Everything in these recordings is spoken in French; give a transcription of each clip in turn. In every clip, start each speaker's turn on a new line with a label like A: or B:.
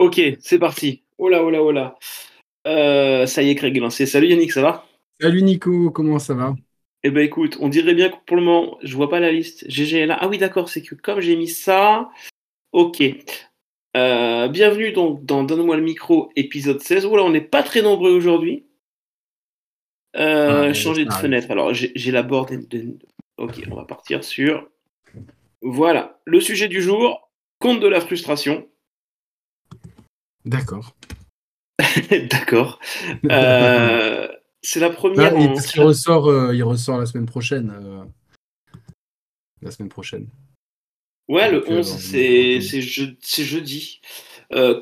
A: Ok, c'est parti. Oh là, oh là, oh là. Euh, ça y est, Craig est lancé. Salut Yannick, ça va?
B: Salut Nico, comment ça va?
A: Eh ben écoute, on dirait bien que pour le moment, je vois pas la liste. GG est là. Ah oui, d'accord, c'est que comme j'ai mis ça. Ok. Euh, bienvenue donc dans Donne-moi le micro, épisode 16. Oula, on n'est pas très nombreux aujourd'hui. Euh,
B: Ah,
A: changer de fenêtre. Alors, j'ai la board. de- Ok, on va partir sur. Voilà, le sujet du jour compte de la frustration.
B: D'accord.
A: D'accord. Euh, c'est la première. En-
B: parce qu'il ressort, euh, il ressort la semaine prochaine. euh, La semaine prochaine.
A: Ouais, le
B: Donc, euh,
A: 11,
B: on-
A: c'est c'est je- c'est jeudi.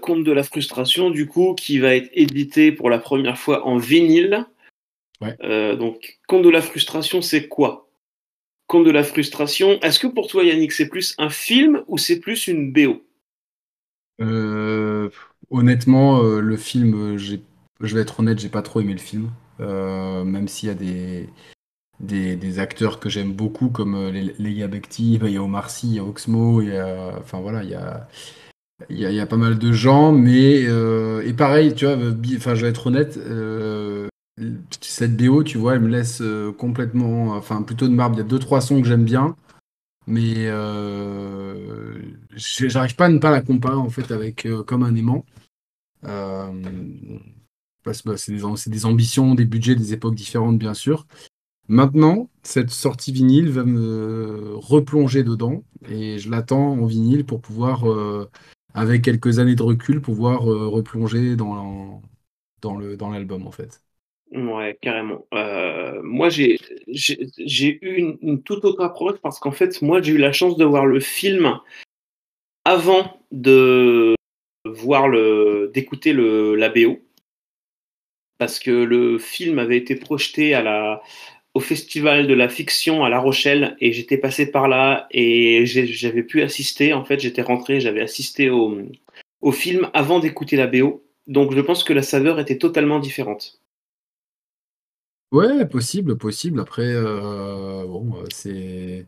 A: Conte de la frustration, du coup, qui va être édité pour la première fois en vinyle.
B: Ouais.
A: Euh, donc, Conte de la frustration, c'est quoi? Conte de la frustration, est-ce que pour toi, Yannick, c'est plus un film ou c'est plus une BO
B: Euh, honnêtement, euh, le film, euh, je vais être honnête, j'ai pas trop aimé le film. Euh, même s'il y a des, des, acteurs que j'aime beaucoup, comme euh, Leia Bekti, bah, il y a Omar Sy, il y a Oxmo, il y a, enfin voilà, il y a, il y pas mal de gens, mais et pareil, tu vois, enfin, je vais être honnête, cette BO, tu vois, elle me laisse complètement, enfin, plutôt de marbre. Il y a deux trois sons que j'aime bien, mais euh, j'arrive pas à ne pas la comparer en fait avec euh, Comme un aimant. Euh, bah, c'est des, ambitions, des budgets, des époques différentes, bien sûr. Maintenant, cette sortie vinyle va me replonger dedans et je l'attends en vinyle pour pouvoir, euh, avec quelques années de recul, pouvoir replonger dans, le, dans l'album en fait.
A: Ouais, carrément. Moi, j'ai j'ai eu une, toute autre approche parce qu'en fait, moi, j'ai eu la chance de voir le film avant de voir le d'écouter le la BO parce que le film avait été projeté à la au festival de la fiction à La Rochelle et j'étais passé par là et j'avais pu assister. En fait, j'étais rentré, j'avais assisté au au film avant d'écouter la BO. Donc, je pense que la saveur était totalement différente.
B: Ouais, possible, possible. Après, euh, bon, euh, c'est,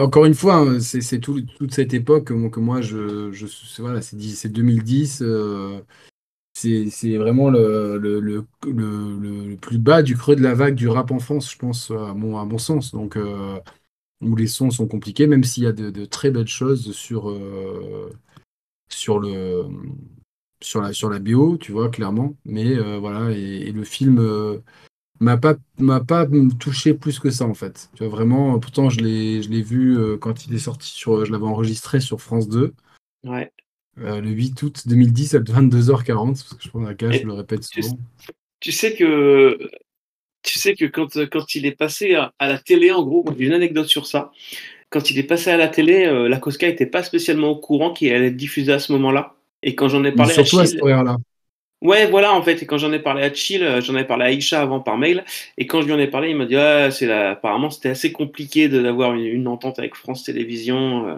B: encore une fois, hein, c'est tout- toute cette époque que, moi, que moi, je, je c'est dix- c'est 2010. euh, c'est vraiment le, le, plus bas du creux de la vague du rap en France, je pense, à mon, à mon sens. Donc, euh, où les sons sont compliqués, même s'il y a de, très belles choses sur, euh, sur le, sur la, sur la BO, tu vois, clairement. Mais euh, voilà, et, le film. euh, m'a pas m'a pas touché plus que ça en fait. Tu vois vraiment pourtant je l'ai je l'ai vu euh, quand il est sorti sur je l'avais enregistré sur France 2
A: Ouais.
B: euh, le 8 août 2010 à 22h40 parce que je prends la cage,
A: Et
B: je le répète souvent.
A: Tu sais que, tu sais que quand, quand il est passé à, à la télé, en gros, j'ai une anecdote sur ça. Quand il est passé à la télé, euh, la Cosca n'était pas spécialement au courant qu'il allait être diffusé à ce moment-là. Et quand j'en ai
B: Mais
A: parlé à
B: surtout à
A: Chill,
B: cet horaire-là.
A: Ouais, voilà, en fait, et quand j'en ai parlé à Chill, euh, j'en ai parlé à Aïcha avant par mail, et quand je lui en ai parlé, il m'a dit, ah, c'est la... apparemment, c'était assez compliqué de- d'avoir une, une entente avec France Télévisions. euh.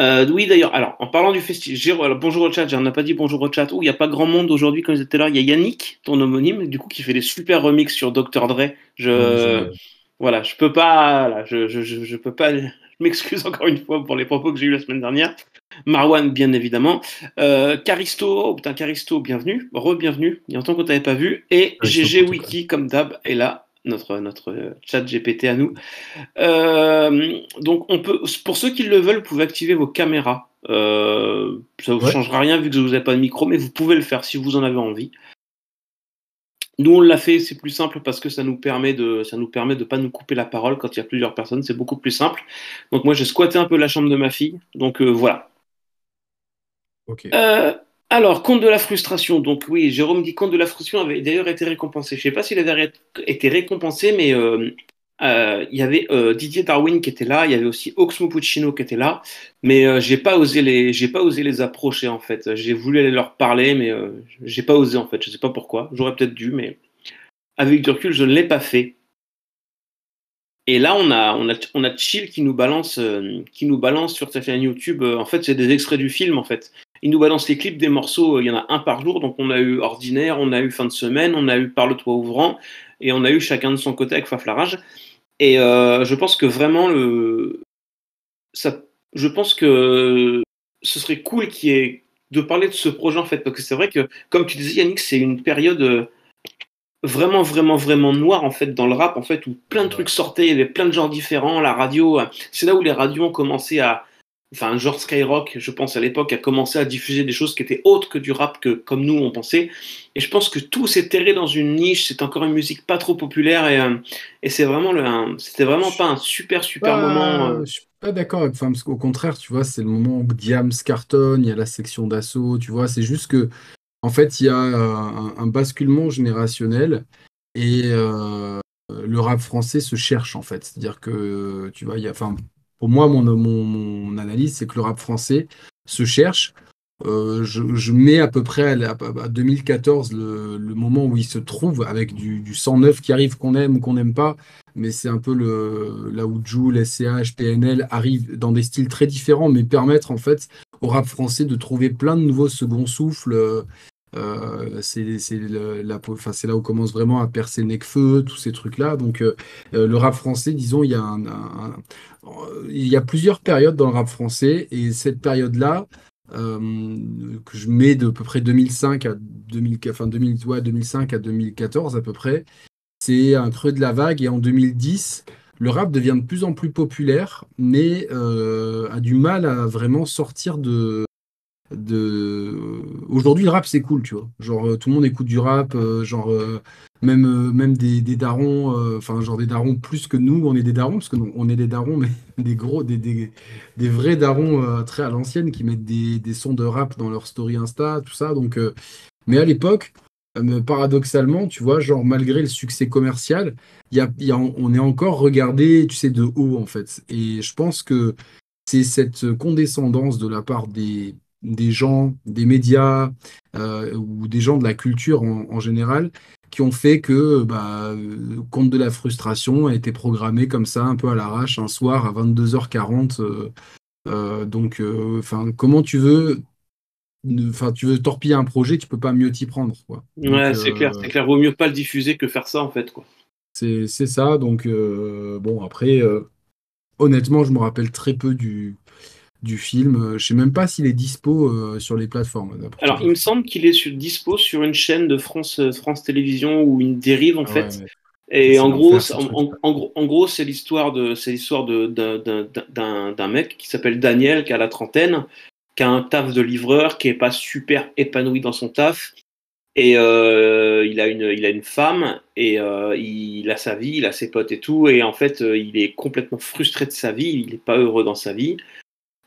A: Euh, oui, d'ailleurs, alors, en parlant du festival, bonjour au chat, on n'a pas dit bonjour au chat. Oh, il n'y a pas grand monde aujourd'hui, comme je disais tout à l'heure. Il y a Yannick, ton homonyme, du coup, qui fait des super remixes sur Dr. Dre. Je,
B: Ouais,
A: voilà, je peux pas, là, je, je, je, je peux pas, je m'excuse encore une fois pour les propos que j'ai eu la semaine dernière. Marwan, bien évidemment. Euh, Caristo, oh putain, Caristo, bienvenue, re-bienvenue. Il y a longtemps qu'on t'avait pas vu. Et
B: Caristo,
A: GG Wiki, comme d'hab, est là, notre, notre chat GPT à nous. Euh, donc, on peut, pour ceux qui le veulent, vous pouvez activer vos caméras. Euh, ça ne vous
B: Ouais.
A: changera rien vu que vous n'avez pas de micro, mais vous pouvez le faire si vous en avez envie. Nous, on l'a fait, c'est plus simple parce que ça nous permet de, ça nous permet de pas nous couper la parole quand il y a plusieurs personnes. C'est beaucoup plus simple. Donc, moi, j'ai squatté un peu la chambre de ma fille. Donc, euh, voilà. Euh, alors, compte de la frustration. Donc oui, Jérôme dit compte de la frustration avait d'ailleurs été récompensé. Je sais pas s'il avait été récompensé, mais euh, euh, il y avait Didier Darwin qui était là, il y avait aussi Oxmo Puccino qui était là, mais j'ai pas osé les, pas osé les approcher en fait. J'ai voulu aller leur parler, mais j'ai pas osé en fait. Je sais pas pourquoi. J'aurais peut-être dû, mais avec du recul, je ne l'ai pas fait. Et là, on a, on a, on a Chill qui nous balance, qui nous balance sur sa chaîne YouTube. en fait, c'est des extraits du film en fait. Il nous balance les clips des morceaux, euh, il y en a un par jour, donc on a eu Ordinaire, on a eu Fin de semaine, on a eu Par le toit ouvrant, et on a eu chacun de son côté avec Faflarage. Et euh, je pense que vraiment, le... ça... je pense que ce serait cool qu'il y ait de parler de ce projet en fait, parce que c'est vrai que, comme tu disais Yannick, c'est une période euh, vraiment, vraiment, vraiment noire en fait dans le rap, en fait, où plein de trucs sortaient, il y avait plein de genres différents, la radio, c'est là où les radios ont commencé à, enfin, genre Skyrock, je pense à l'époque, a commencé à diffuser des choses qui étaient autres que du rap que comme nous on pensait. Et je pense que tout s'est terré dans une niche. C'est encore une musique pas trop populaire et, euh, et c'est vraiment le, c'était vraiment pas un super super moment.
B: Euh. Je suis pas d'accord avec, enfin, parce qu'au contraire, tu vois, c'est le moment où Diams cartonne, il y a la section d'assaut, tu vois, c'est juste que, en fait, il y a un, un basculement générationnel et euh, le rap français se cherche en fait. C'est-à-dire que, tu vois, il y a, enfin, pour moi, mon, analyse, c'est que le rap français se cherche. Euh, je, mets à peu près à, 2014 le, moment où il se trouve avec du, du 109 qui arrive qu'on aime ou qu'on n'aime pas, mais c'est un peu le, là où Joule, SCH, PNL arrivent dans des styles très différents, mais permettre en fait au rap français de trouver plein de nouveaux second souffles euh, c'est là où commence vraiment à percer le feu tous ces trucs-là. Donc, euh, euh, le rap français, disons, il y, a il y a plusieurs périodes dans le rap français, et cette période-là, que je mets de peu près 2005 à 2000, enfin 2005 à 2014 à peu près, c'est un creux de la vague, et en 2010, le rap devient de plus en plus populaire, mais a du mal à vraiment sortir de, aujourd'hui le rap c'est cool tu vois. Genre euh, tout le monde écoute du rap euh, genre euh, même même des, des darons enfin genre des darons plus que nous on est des darons parce que on est des darons mais des gros des, des, des vrais darons très à l'ancienne qui mettent des, des, sons de rap dans leur story insta tout ça. Donc mais à l'époque paradoxalement tu vois genre malgré le succès commercial y y a, on est encore regardé tu sais de haut en fait. Et je pense que c'est cette condescendance de la part des des gens, des médias euh, ou des gens de la culture en, général qui ont fait que bah, Compte de la frustration a été programmé comme ça, un peu à l'arrache, un soir à 22h40. Euh, euh, donc, enfin, comment tu veux Enfin, tu veux torpiller un projet, tu peux pas mieux t'y prendre. Quoi.
A: ouais, c'est clair, c'est clair. Vaut mieux pas le diffuser que faire ça, en fait. Quoi.
B: C'est ça. Donc, bon, après, honnêtement, je me rappelle très peu du, du film. Euh, je sais même pas s'il est dispo euh, sur les plateformes.
A: Alors, il me semble qu'il est sur, dispo sur une chaîne de France, euh, France Télévisions ou une dérive en ah fait. Et en gros, en, gros, c'est l'histoire de, c'est l'histoire de, d'un, mec qui s'appelle Daniel, qui a la trentaine, qui a un taf de livreur, qui est pas super épanoui dans son taf. Et il, a une, il a une femme, et il a sa vie, il a ses potes et tout. Et en fait, il est complètement frustré de sa vie, il n'est pas heureux dans sa vie.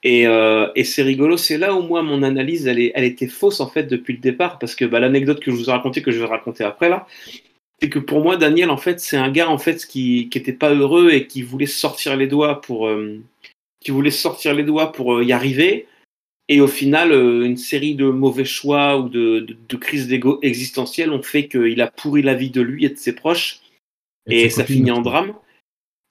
A: Euh, et, c'est rigolo, c'est là où moi mon analyse elle, est, elle était fausse en fait depuis le départ parce que bah, l'anecdote que je vous ai racontée que je vais raconter après là, c'est que pour moi Daniel en fait c'est un gars en fait qui qui était pas heureux et qui voulait sortir les doigts pour euh, qui voulait sortir les doigts pour euh, y arriver. Et au final une série de mauvais choix ou de, de, crises d'ego existentielles ont fait qu'il a pourri la vie de lui et de ses proches. Et, ça finit en drame.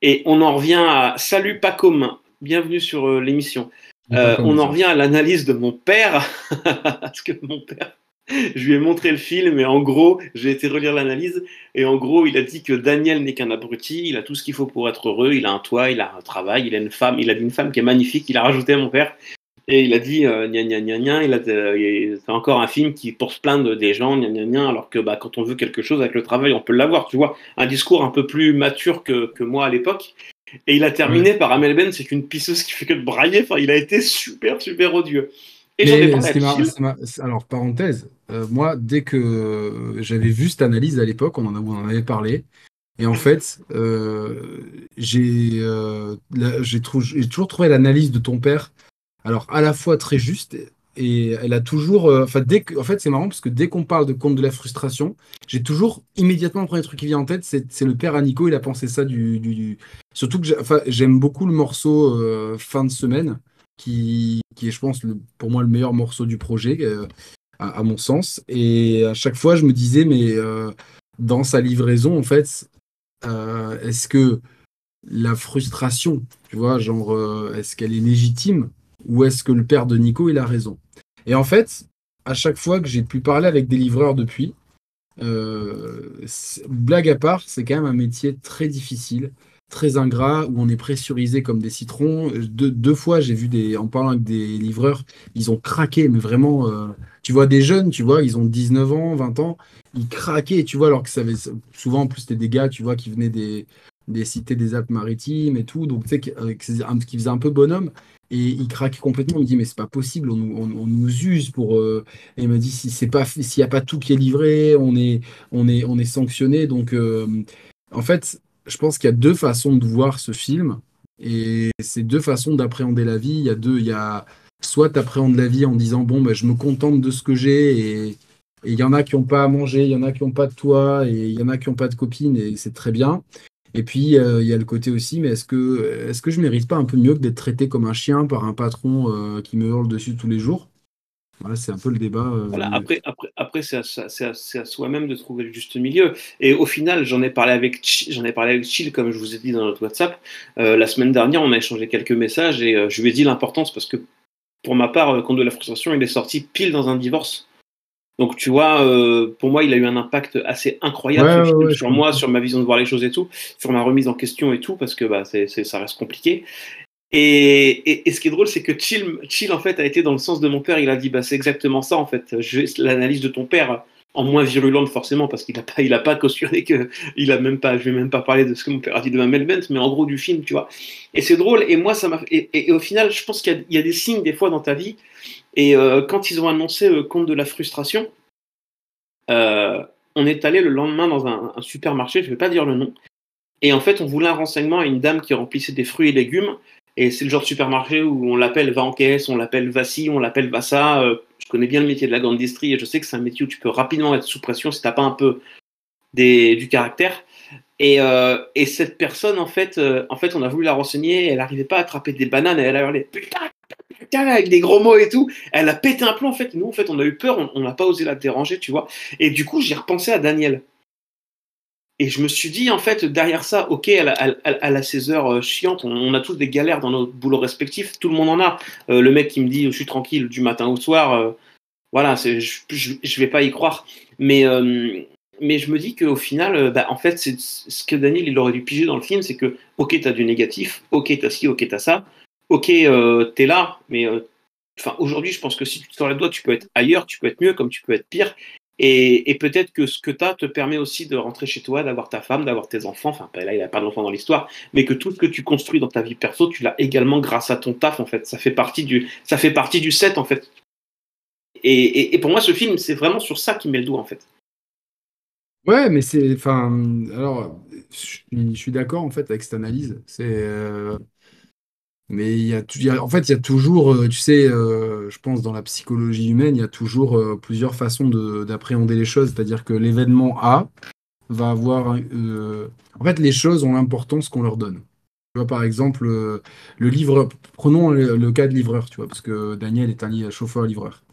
A: Et on en revient à salut pas commun bienvenue sur euh, l'émission. Euh, on en revient à l'analyse de mon père, parce que mon père, je lui ai montré le film et en gros, j'ai été relire l'analyse. Et en gros, il a dit que Daniel n'est qu'un abruti, il a tout ce qu'il faut pour être heureux, il a un toit, il a un travail, il a une femme, il a une femme qui est magnifique, il a rajouté à mon père et il a dit euh, gna gna gna gna, il a c'est encore un film qui pour se plaindre des gens gna gna gna. Alors que bah quand on veut quelque chose avec le travail, on peut l'avoir, tu vois, un discours un peu plus mature que, que moi à l'époque. Et il a terminé par Amel Ben, c'est qu'une pisseuse qui fait que de brailler. Enfin, il a été super, super odieux.
B: Et j'en ai parlé Alors, parenthèse, euh, moi, dès que j'avais vu cette analyse à l'époque, on, en on en avait parlé. Et en fait, euh, euh, j'ai toujours trouvé l'analyse de ton père, alors à la fois très juste et elle a toujours. Euh, enfin, dès en fait, c'est marrant parce que dès qu'on parle de compte de la frustration, j'ai toujours immédiatement le premier truc qui vient en tête, c'est le père à Nico. Il a pensé ça du. du, Surtout que j'aime beaucoup le morceau euh, fin de semaine, qui, qui est, je pense, pour moi le meilleur morceau du projet, euh, à, mon sens. Et à chaque fois, je me disais, mais dans sa livraison, en fait, est-ce que la frustration, tu vois, genre, est-ce qu'elle est légitime ou est-ce que le père de Nico, il a raison? Et en fait, à chaque fois que j'ai pu parler avec des livreurs depuis, euh, blague à part, c'est quand même un métier très difficile. très ingrat, où on est pressurisé comme des citrons. deux fois, j'ai vu des, en parlant avec des livreurs, ils ont craqué, mais vraiment, euh, tu vois des jeunes, tu vois, ils ont 19 ans, 20 ans, ils craquaient, tu vois, alors que ça avait, souvent, en plus, c'était des gars, tu vois, qui venaient des, cités des Alpes-Maritimes et tout, donc tu sais, qui faisait un peu bonhomme, et il craquait complètement, il me dit, mais c'est pas possible, on, nous use pour... Euh, et il m'a dit, si c'est pas, s'il n'y a pas tout qui est livré, on est, on est, on est sanctionné, donc... Euh, en fait, je pense qu'il y a deux façons de voir ce film. Et c'est deux façons d'appréhender la vie. Il y a deux, il y a soit tu appréhendes la vie en disant bon ben je me contente de ce que j'ai et il y en a qui n'ont pas à manger, il y en a qui n'ont pas de toit et il y en a qui n'ont pas de copine et c'est très bien. Et puis euh, il y a le côté aussi, mais est-ce que est-ce que je mérite pas un peu mieux que d'être traité comme un chien par un patron euh, qui me hurle dessus tous les jours? Voilà, c'est un peu le débat. Euh,
A: voilà, après, après, après c'est à, soi-même de trouver le juste milieu. Et au final, j'en ai parlé avec j'en ai parlé avec Chill, comme je vous ai dit dans notre WhatsApp. Euh, la semaine dernière, on a échangé quelques messages et euh, je lui ai dit l'importance parce que pour ma part, compte de la frustration, il est sorti pile dans un divorce. Donc tu vois, pour moi, il a eu un impact assez incroyable sur, moi, sur ma vision de voir les choses et tout, sur ma remise en question et tout, parce que bah, c'est, ça reste compliqué. Et, ce qui est drôle, c'est que Chill, Chill, en fait, a été dans le sens de mon père. Il a dit, bah, c'est exactement ça, en fait. L'analyse de ton père, en moins virulente, forcément, parce qu'il n'a pas, il a pas cautionné que, il a même pas, je vais même pas parler de ce que mon père a dit de ma Melvent, mais en gros du film, tu vois. Et c'est drôle. Et moi, ça m'a, et, au final, je pense qu'il y, a des signes, des fois, dans ta vie. Et euh, quand ils ont annoncé le compte de la frustration, euh, on est allé le lendemain dans un, supermarché, je vais pas dire le nom. Et en fait, on voulait un renseignement à une dame qui remplissait des fruits et légumes. Et c'est le genre de supermarché où on l'appelle va en caisse, on l'appelle Vassi, on l'appelle. Euh, je connais bien le métier de la grande distrie et je sais que c'est un métier où tu peux rapidement être sous pression si t'as pas un peu des, du caractère. Et, euh, et, cette personne, en fait, euh, en fait, on a voulu la renseigner, elle n'arrivait pas à attraper des bananes, et elle a hurlé putain, putain, avec des gros mots et tout. Elle a pété un plomb, en fait. Nous, en fait, on a eu peur, on n'a pas osé la déranger, tu vois. Et du coup, j'ai repensé à Daniel. Et je me suis dit, en fait, derrière ça, ok, elle a, ses heures euh, on, a tous des galères dans nos boulots respectifs, tout le monde en a. Euh, le mec qui me dit, je suis tranquille du matin au soir, euh, voilà, je, je, vais pas y croire. Mais, mais je me dis qu'au final, bah, en fait, c'est ce que Daniel il aurait dû piger dans le film, c'est que, ok, tu as du négatif, ok, tu as ci, ok, tu as ça, ok, tu es là, mais enfin, aujourd'hui, je pense que si tu te sors les doigts, tu peux être ailleurs, tu peux être mieux, comme tu peux être pire. Et, peut-être que ce que tu as te permet aussi de rentrer chez toi, d'avoir ta femme, d'avoir tes enfants. Enfin, là, il n'y a pas d'enfants dans l'histoire, mais que tout ce que tu construis dans ta vie perso, tu l'as également grâce à ton taf, en fait. Ça fait partie du, ça fait partie du set, en fait. Et, pour moi, ce film, c'est vraiment sur ça qu'il met le doigt, en fait.
B: Ouais, mais c'est. Enfin, alors, je, suis d'accord, en fait, avec cette analyse. C'est. Euh, mais en fait, il y a toujours, euh, tu sais, euh, je pense dans la psychologie humaine, il y a toujours euh, plusieurs façons d'appréhender les choses. C'est-à-dire que l'événement A va avoir. en fait, les choses ont l'importance qu'on leur donne. Tu vois, par exemple, le livreur. Prenons le, cas de livreur, tu vois, parce que Daniel est un chauffeur-livreur.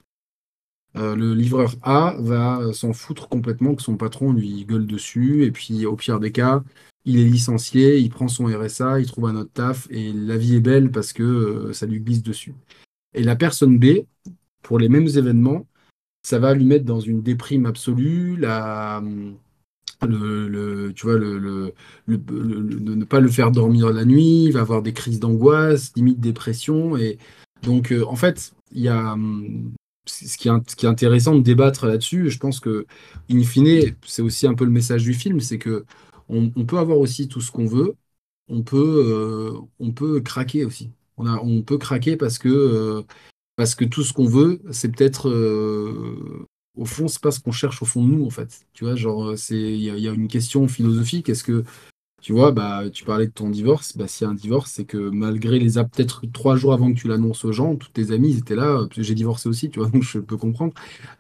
B: le livreur A va s'en foutre complètement que son patron lui gueule dessus, et puis au pire des cas, il est licencié, il prend son RSA, il trouve un autre taf et la vie est belle parce que euh, ça lui glisse dessus. Et la personne B, pour les mêmes événements, ça va lui mettre dans une déprime absolue, la, le, tu vois, le, ne pas le faire dormir la nuit, il va avoir des crises d'angoisse, limite dépression. Et donc, euh, en fait, il y a ce qui, est, ce qui est intéressant de débattre là-dessus. Je pense que, in fine, c'est aussi un peu le message du film, c'est que on, peut avoir aussi tout ce qu'on veut, on peut, euh, on peut craquer aussi. On, peut craquer parce que, euh, parce que tout ce qu'on veut, c'est peut-être euh, au fond, c'est pas ce qu'on cherche au fond de nous, en fait. Tu vois, genre, il y, a une question philosophique. Est-ce que tu vois, bah, tu parlais de ton divorce. Bah, s'il y a un divorce, c'est que malgré les peut-être trois jours avant que tu l'annonces aux gens, tous tes amis ils étaient là. J'ai divorcé aussi, tu vois, donc je peux comprendre.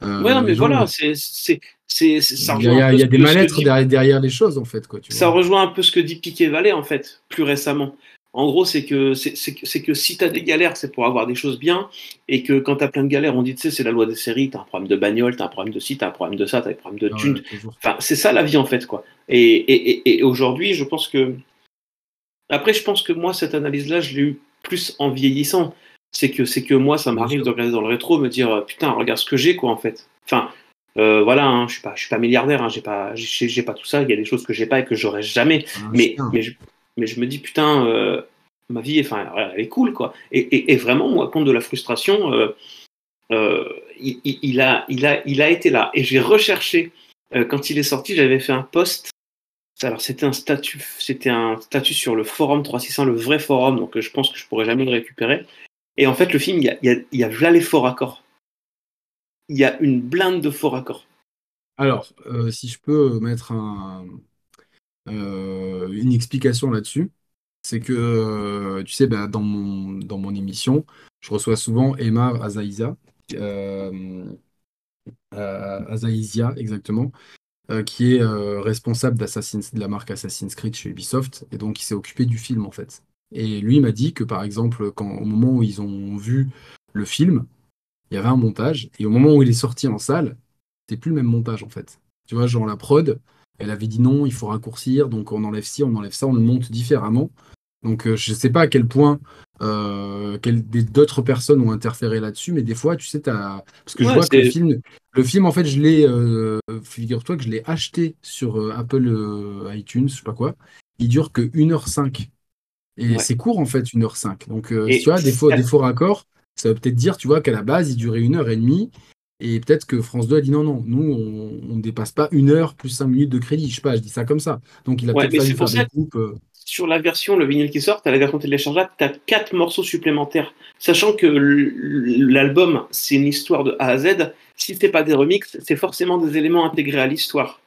A: Euh, ouais, non, mais voilà, c'est, c'est, c'est,
B: ça Il y a, des mal-être derrière, les choses, en fait. Quoi,
A: ça rejoint un peu ce que dit Piquet Vallée, en fait, plus récemment. En gros, c'est que, c'est, que si tu as des galères, c'est pour avoir des choses bien, et que quand tu as plein de galères, on dit, tu sais, c'est la loi des séries, tu as un problème de bagnole, tu as un problème de ci, tu as un problème de ça, tu as un problème de thunes. enfin, c'est ça la vie, en fait, quoi. Et, aujourd'hui, je pense que. Après, je pense que moi, cette analyse-là, je l'ai eu plus en vieillissant. C'est que, c'est que moi, ça m'arrive de regarder dans le rétro, me dire, putain, regarde ce que j'ai, quoi, en fait. Enfin, euh, voilà, hein, je suis pas, je suis pas milliardaire, hein, j'ai pas, j'ai, pas tout ça. Il y a des choses que j'ai pas et que j'aurai jamais. mais, mais mais je me dis, putain, ma vie, enfin, elle est cool, quoi. Et, vraiment, moi, compte de la frustration, il, a, il, a, il a été là. Et j'ai recherché, quand il est sorti, j'avais fait un post alors c'était un statut, c'était un statut sur le forum 361, le vrai forum, donc je pense que je pourrais jamais le récupérer. Et en fait, le film, il y a, il y a, là les faux raccords. Il y a une blinde de faux raccords.
B: Alors, euh, si je peux mettre euh, une explication là-dessus, c'est que, euh, tu sais, bah, dans, mon, émission, je reçois souvent Emar Azaïza, Azaïzia exactement, euh, qui est euh, responsable de la marque Assassin's Creed chez Ubisoft, et donc il s'est occupé du film en fait. Et lui m'a dit que par exemple, quand, au moment où ils ont vu le film, il y avait un montage, et au moment où il est sorti en salle, c'était plus le même montage en fait. Tu vois, genre la prod, elle avait dit non, il faut raccourcir, donc on enlève ci, on enlève ça, on le monte différemment. Donc euh, je ne sais pas à quel point euh, d'autres personnes ont interféré là-dessus, mais des fois, tu sais, as... parce que je vois que le film, le film, en fait, je l'ai, euh, figure-toi que je l'ai acheté sur Apple iTunes, je sais pas quoi. Il dure que 1h05. Et c'est court, en fait, 1h05. Donc, tu vois, des, faux, des faux raccords, ça veut peut-être dire, tu vois, qu'à la base, il durait 1h30. Et peut-être que France 2 a dit non, non, nous, on ne dépasse pas une heure plus 5 minutes de crédit. Je sais pas, je dis ça comme ça. Donc, il a peut-être fallu faire des coupes
A: sur la version, le vinyle qui sort, à la version téléchargeable, tu as quatre morceaux supplémentaires. Sachant que l'album, c'est une histoire de A à Z, si ce pas des remixes, c'est forcément des éléments intégrés à l'histoire.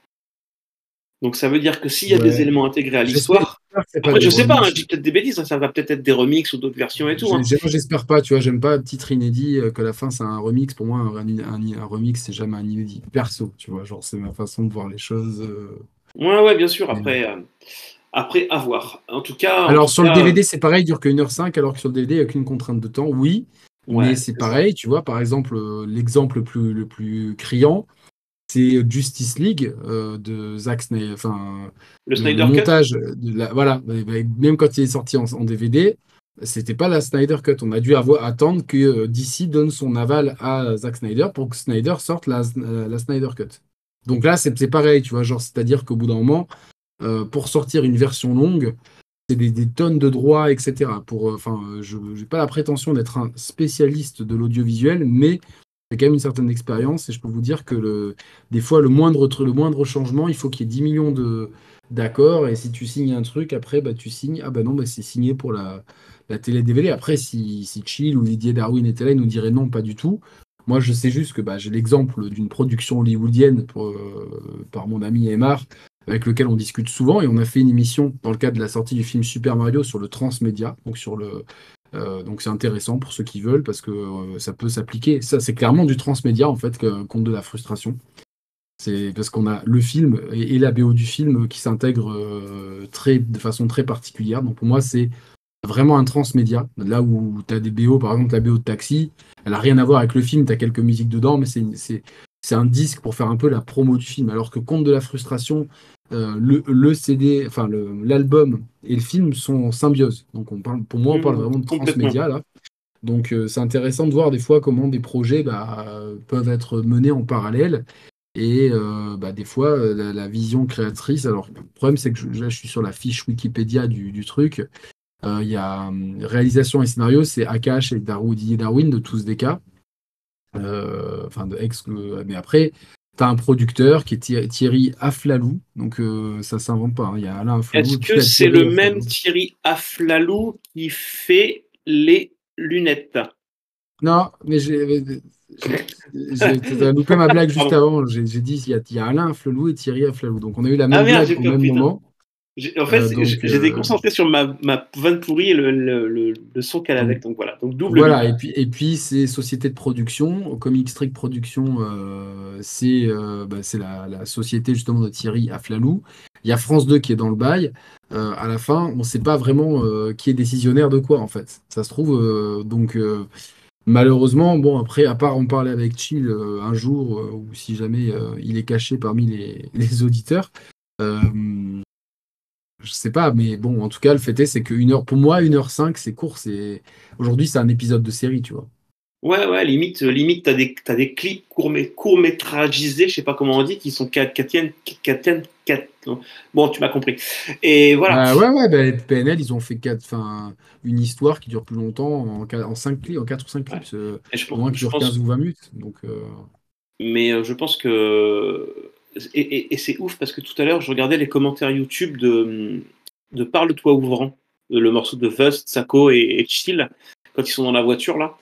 A: Donc ça veut dire que s'il y a des éléments intégrés à l'histoire, après je sais pas, hein, j'ai peut-être des bêtises, hein, ça va peut-être être des remixes ou d'autres versions et tout. Hein.
B: J'espère pas, tu vois, j'aime pas titre inédit euh, que la fin c'est un remix. Pour moi, un, remix c'est jamais un inédit. Perso, tu vois, genre c'est ma façon de voir les choses. Euh.
A: Ouais, ouais, bien sûr. Après, euh, après, à voir. En tout cas.
B: Alors, sur le DVD, c'est pareil, il dure que 1h05, alors que sur le DVD, il n'y a qu'une contrainte de temps, oui. mais c'est pareil, tu vois, par exemple, euh, l'exemple le plus, le plus criant, c'est Justice League euh, de Zack Snyder. Enfin,
A: le Snyder
B: montage De la, voilà, même quand il est sorti en, DVD, c'était pas la Snyder Cut. On a dû avoir, attendre que euh, DC donne son aval à Zack Snyder pour que Snyder sorte la, la Snyder Cut. Donc là, c'est pareil, tu vois, genre, c'est-à-dire qu'au bout d'un moment, euh, pour sortir une version longue, c'est des, tonnes de droits, etc. Pour, enfin, euh, je n'ai pas la prétention d'être un spécialiste de l'audiovisuel, mais j'ai quand même une certaine expérience et je peux vous dire que le, des fois, le moindre, le moindre changement, il faut qu'il y ait 10 millions d'accords et si tu signes un truc, après, bah, tu signes, ah bah non, bah, c'est signé pour la, la télé DVD. Après, si, si Chill ou Didier Darwin était là, ils nous diraient non, pas du tout. Moi, je sais juste que bah, j'ai l'exemple d'une production hollywoodienne par mon ami Emar, avec lequel on discute souvent, et on a fait une émission dans le cadre de la sortie du film Super Mario sur le transmédia, donc sur le euh, donc c'est intéressant pour ceux qui veulent parce que euh, ça peut s'appliquer. Ça c'est clairement du transmédia en fait, compte de la frustration. C'est parce qu'on a le film et, la BO du film qui s'intègrent euh, de façon très particulière. Donc pour moi c'est vraiment un transmédia. Là où tu as des BO, par exemple la BO de Taxi, elle a rien à voir avec le film, tu as quelques musiques dedans, mais c'est un disque pour faire un peu la promo du film. Alors que Compte de la frustration, euh, le, CD, enfin l'album et le film sont en symbiose. Donc on parle, pour moi, on parle mmh, vraiment de transmédia là. Donc euh, c'est intéressant de voir des fois comment des projets bah, peuvent être menés en parallèle. Et euh, bah, des fois, la, vision créatrice. Alors, le problème, c'est que je, là, je suis sur la fiche Wikipédia du, truc. Il y a hum, réalisation et scénario, c'est Akash et Darwin, Darwin de tous des cas. Enfin de ex, mais après, tu as un producteur qui est Thierry Aflalou, donc euh, ça s'invente pas. Hein. Il y a Alain
A: Aflalou. Est-ce que c'est le même Thierry Aflalou qui fait les lunettes?
B: Non, mais j'ai loupé ma blague juste avant. J'ai dit il y, a, Alain Aflalou et Thierry Aflalou. Donc on a eu la même ah, blague au même moment.
A: En fait, euh, j'étais euh, concentré sur ma, ma vanne pourrie et le, le, le, son qu'elle avait. Donc voilà, donc double.
B: Voilà, et puis, et puis c'est société de production. Comic Strict Production, euh, c'est bah, la, la, société justement de Thierry Aflalou. Il y a France 2 qui est dans le bail. à la fin, on ne sait pas vraiment qui est décisionnaire de quoi en fait. Ça se trouve, donc malheureusement, bon après, à part en parler avec Chill un jour, ou si jamais il est caché parmi les, les auditeurs. Je sais pas, mais bon, en tout cas, le fait est, c'est que une heure, pour moi, 1h05, c'est court. C'est... Aujourd'hui, c'est un épisode de série, tu vois.
A: Ouais, ouais, limite, euh, limite t'as des, t'as des clips court, court-métragisés, je sais pas comment on dit, qui sont tiennent, Bon, tu m'as compris. Et voilà.
B: Euh, ouais, ouais, bah, PNL, ils ont fait quatre, fin, une histoire qui dure plus longtemps en, en, 5 clips, en 4 ou 5 clips, ouais. je, au moins qui dure 15 ou 20 minutes. Donc, euh...
A: Mais euh, je pense que. Et, et, et c'est ouf parce que tout à l'heure, je regardais les commentaires YouTube de, de Parle-toi ouvrant, le morceau de Vust, Sako et, et Chill, quand ils sont dans la voiture là.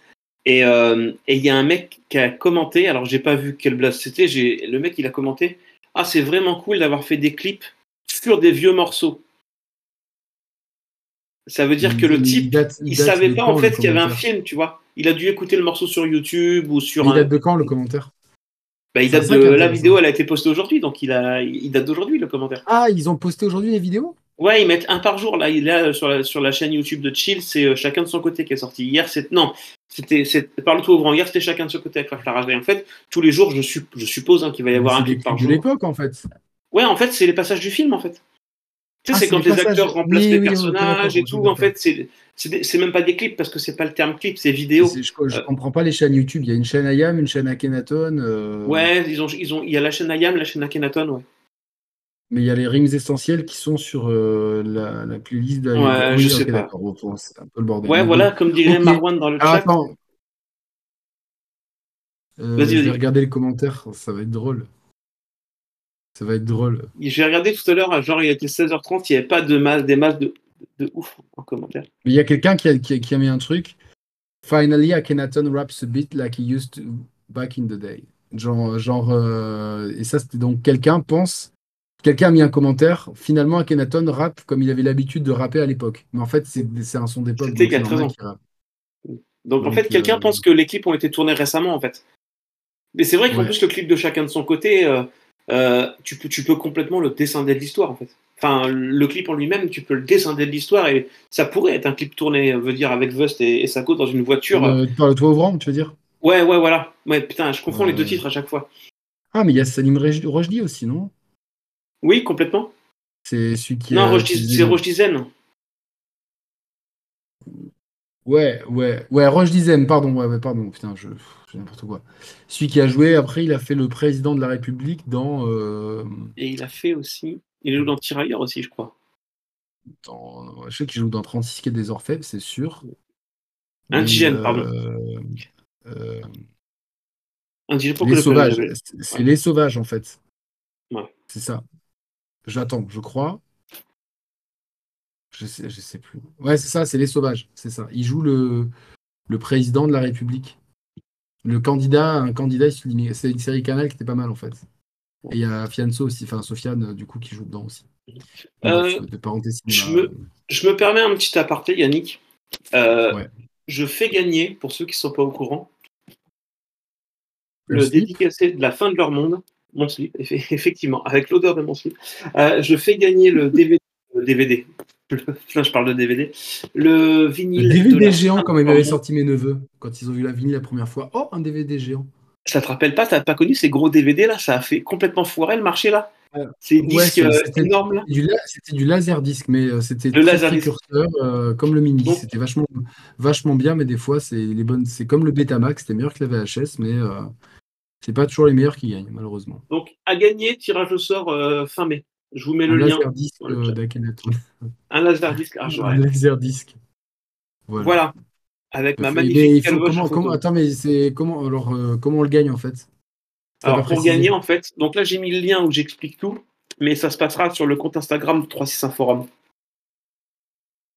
A: Euh, et il y a un mec qui a commenté, alors j'ai pas vu quel blast c'était, le mec il a commenté Ah, c'est vraiment cool d'avoir fait des clips sur des vieux morceaux. Ça veut dire que le type, il, savait pas en fait qu'il y avait un film, tu vois. Il a dû écouter le morceau sur YouTube ou sur.
B: Il date de quand le commentaire?
A: Bah, il date de la vidéo, elle a été postée aujourd'hui, donc il a, il date d'aujourd'hui le commentaire.
B: Ah, ils ont posté aujourd'hui les vidéos?
A: Ouais, ils mettent un par jour. Là, il est sur la, sur la chaîne YouTube de Chill, c'est euh, chacun de son côté qui est sorti. Hier, c'est non, c'était parle-toi au grand. Hier, c'était chacun de son côté avec la Et en fait, tous les jours, je, je suppose hein, qu'il va y avoir un clip par jour.
B: de l'époque, en fait.
A: Ouais, en fait, c'est les passages du film, en fait. Tu sais, ah, c'est quand les, acteurs remplacent les personnages et tout. En fait, c'est même pas des clips parce que c'est pas le terme clip, c'est vidéo.
B: Je, je euh, comprends pas les chaînes YouTube. Il y a une chaîne Ayam, une chaîne Akhenaton. Euh...
A: Ouais, ils ont, ils ont, il y a la chaîne Ayam, la chaîne Akhenaton, ouais.
B: Mais il y a les rimes essentiels qui sont sur euh, la, la, playlist de.
A: Ouais, je sais pas.
B: C'est un peu le bordel.
A: Ouais, voilà, comme dirait okay. Marwan dans le chat.
B: Attends. Euh, je vais regarder les commentaires, ça va être drôle. Ça va être drôle.
A: J'ai regardé tout à l'heure, genre il était 16h30, il n'y avait pas de masse, des masses de, de ouf en commentaire.
B: Il y a quelqu'un qui a, qui, qui a mis un truc. Finally, Akhenaton raps a bit like he used to back in the day. Genre, genre euh, et ça, c'était donc quelqu'un pense Quelqu'un a mis un commentaire. Finalement, Akhenaton rappe comme il avait l'habitude de rapper à l'époque. Mais en fait, c'est un son d'époque.
A: C'était 13 ans. Donc, en fait, quelqu'un euh, pense que les clips ont été tournés récemment, en fait. Mais c'est vrai qu'en plus, le clip de chacun de son côté, euh, euh, tu, peux, tu peux complètement le descender de l'histoire, en fait. Enfin, le clip en lui-même, tu peux le descender de l'histoire et ça pourrait être un clip tourné, veut dire, avec Vust et, et Sako dans une voiture.
B: par le toit ouvrant, tu veux dire?
A: Ouais, ouais, voilà. Ouais, putain, je confonds les deux titres à chaque fois.
B: Ah, mais il y a Salim Rojdi aussi, non?
A: Oui, complètement.
B: C'est celui qui.
A: Non, c'est Roche Dizaine.
B: Ouais, ouais, ouais, Roche Dizaine, pardon, ouais, ouais, pardon, putain, je n'importe quoi. Celui qui a joué, après, il a fait le président de la République dans. Euh...
A: Et il a fait aussi. Il joue dans Tirailleurs aussi, je crois.
B: Dans... Je sais qu'il joue dans 36 quai des Orfèvres, c'est sûr.
A: Indigène, euh... pardon.
B: Euh...
A: Indigène,
B: les sauvages. C'est les sauvages, en fait.
A: Ouais.
B: C'est ça. J'attends, je crois. Je sais, je sais plus. Ouais, c'est ça, c'est les sauvages. C'est ça. Il joue le, le président de la République. Le candidat, un candidat, c'est une série Canal qui était pas mal en fait. Et il y a Fianso aussi, enfin Sofiane, du coup, qui joue dedans aussi.
A: Euh, de je, me, je, me, permets un petit aparté, Yannick. Euh, ouais. Je fais gagner, pour ceux qui ne sont pas au courant, le, le dédicacé de la fin de leur monde mon slip, effectivement, avec l'odeur de mon slip. Euh, je fais gagner le DVD. Le DVD. je parle de DVD. Le vinyle.
B: Le DVD géant, comme ils avaient sorti mes neveux, quand ils ont vu la vinyle la première fois. Oh, un DVD géant.
A: Ça te rappelle pas, t'as pas connu ces gros DVD là? Ça a fait complètement foirer le marché là C'est
B: disque euh, énorme là C'était du laser disque, mais euh, c'était
A: le laser
B: précurseur, euh, comme le mini. C'était vachement, vachement bien, mais des fois, c'est les bonnes. C'est comme le Betamax, c'était meilleur que la VHS, mais euh, c'est pas toujours les meilleurs qui gagnent, malheureusement.
A: Donc, à gagner, tirage au sort euh, fin mai. Je vous mets
B: un
A: le
B: laser
A: lien.
B: Disque, euh,
A: un laser disque. Ah,
B: un laser disque.
A: Voilà. voilà. Avec ma magnifique
B: il faut, comment, comment, Attends, mais c'est comment alors euh, comment on le gagne en fait?
A: Alors pour gagner en fait, donc là j'ai mis le lien où j'explique tout, mais ça se passera sur le compte Instagram de 361 Forum.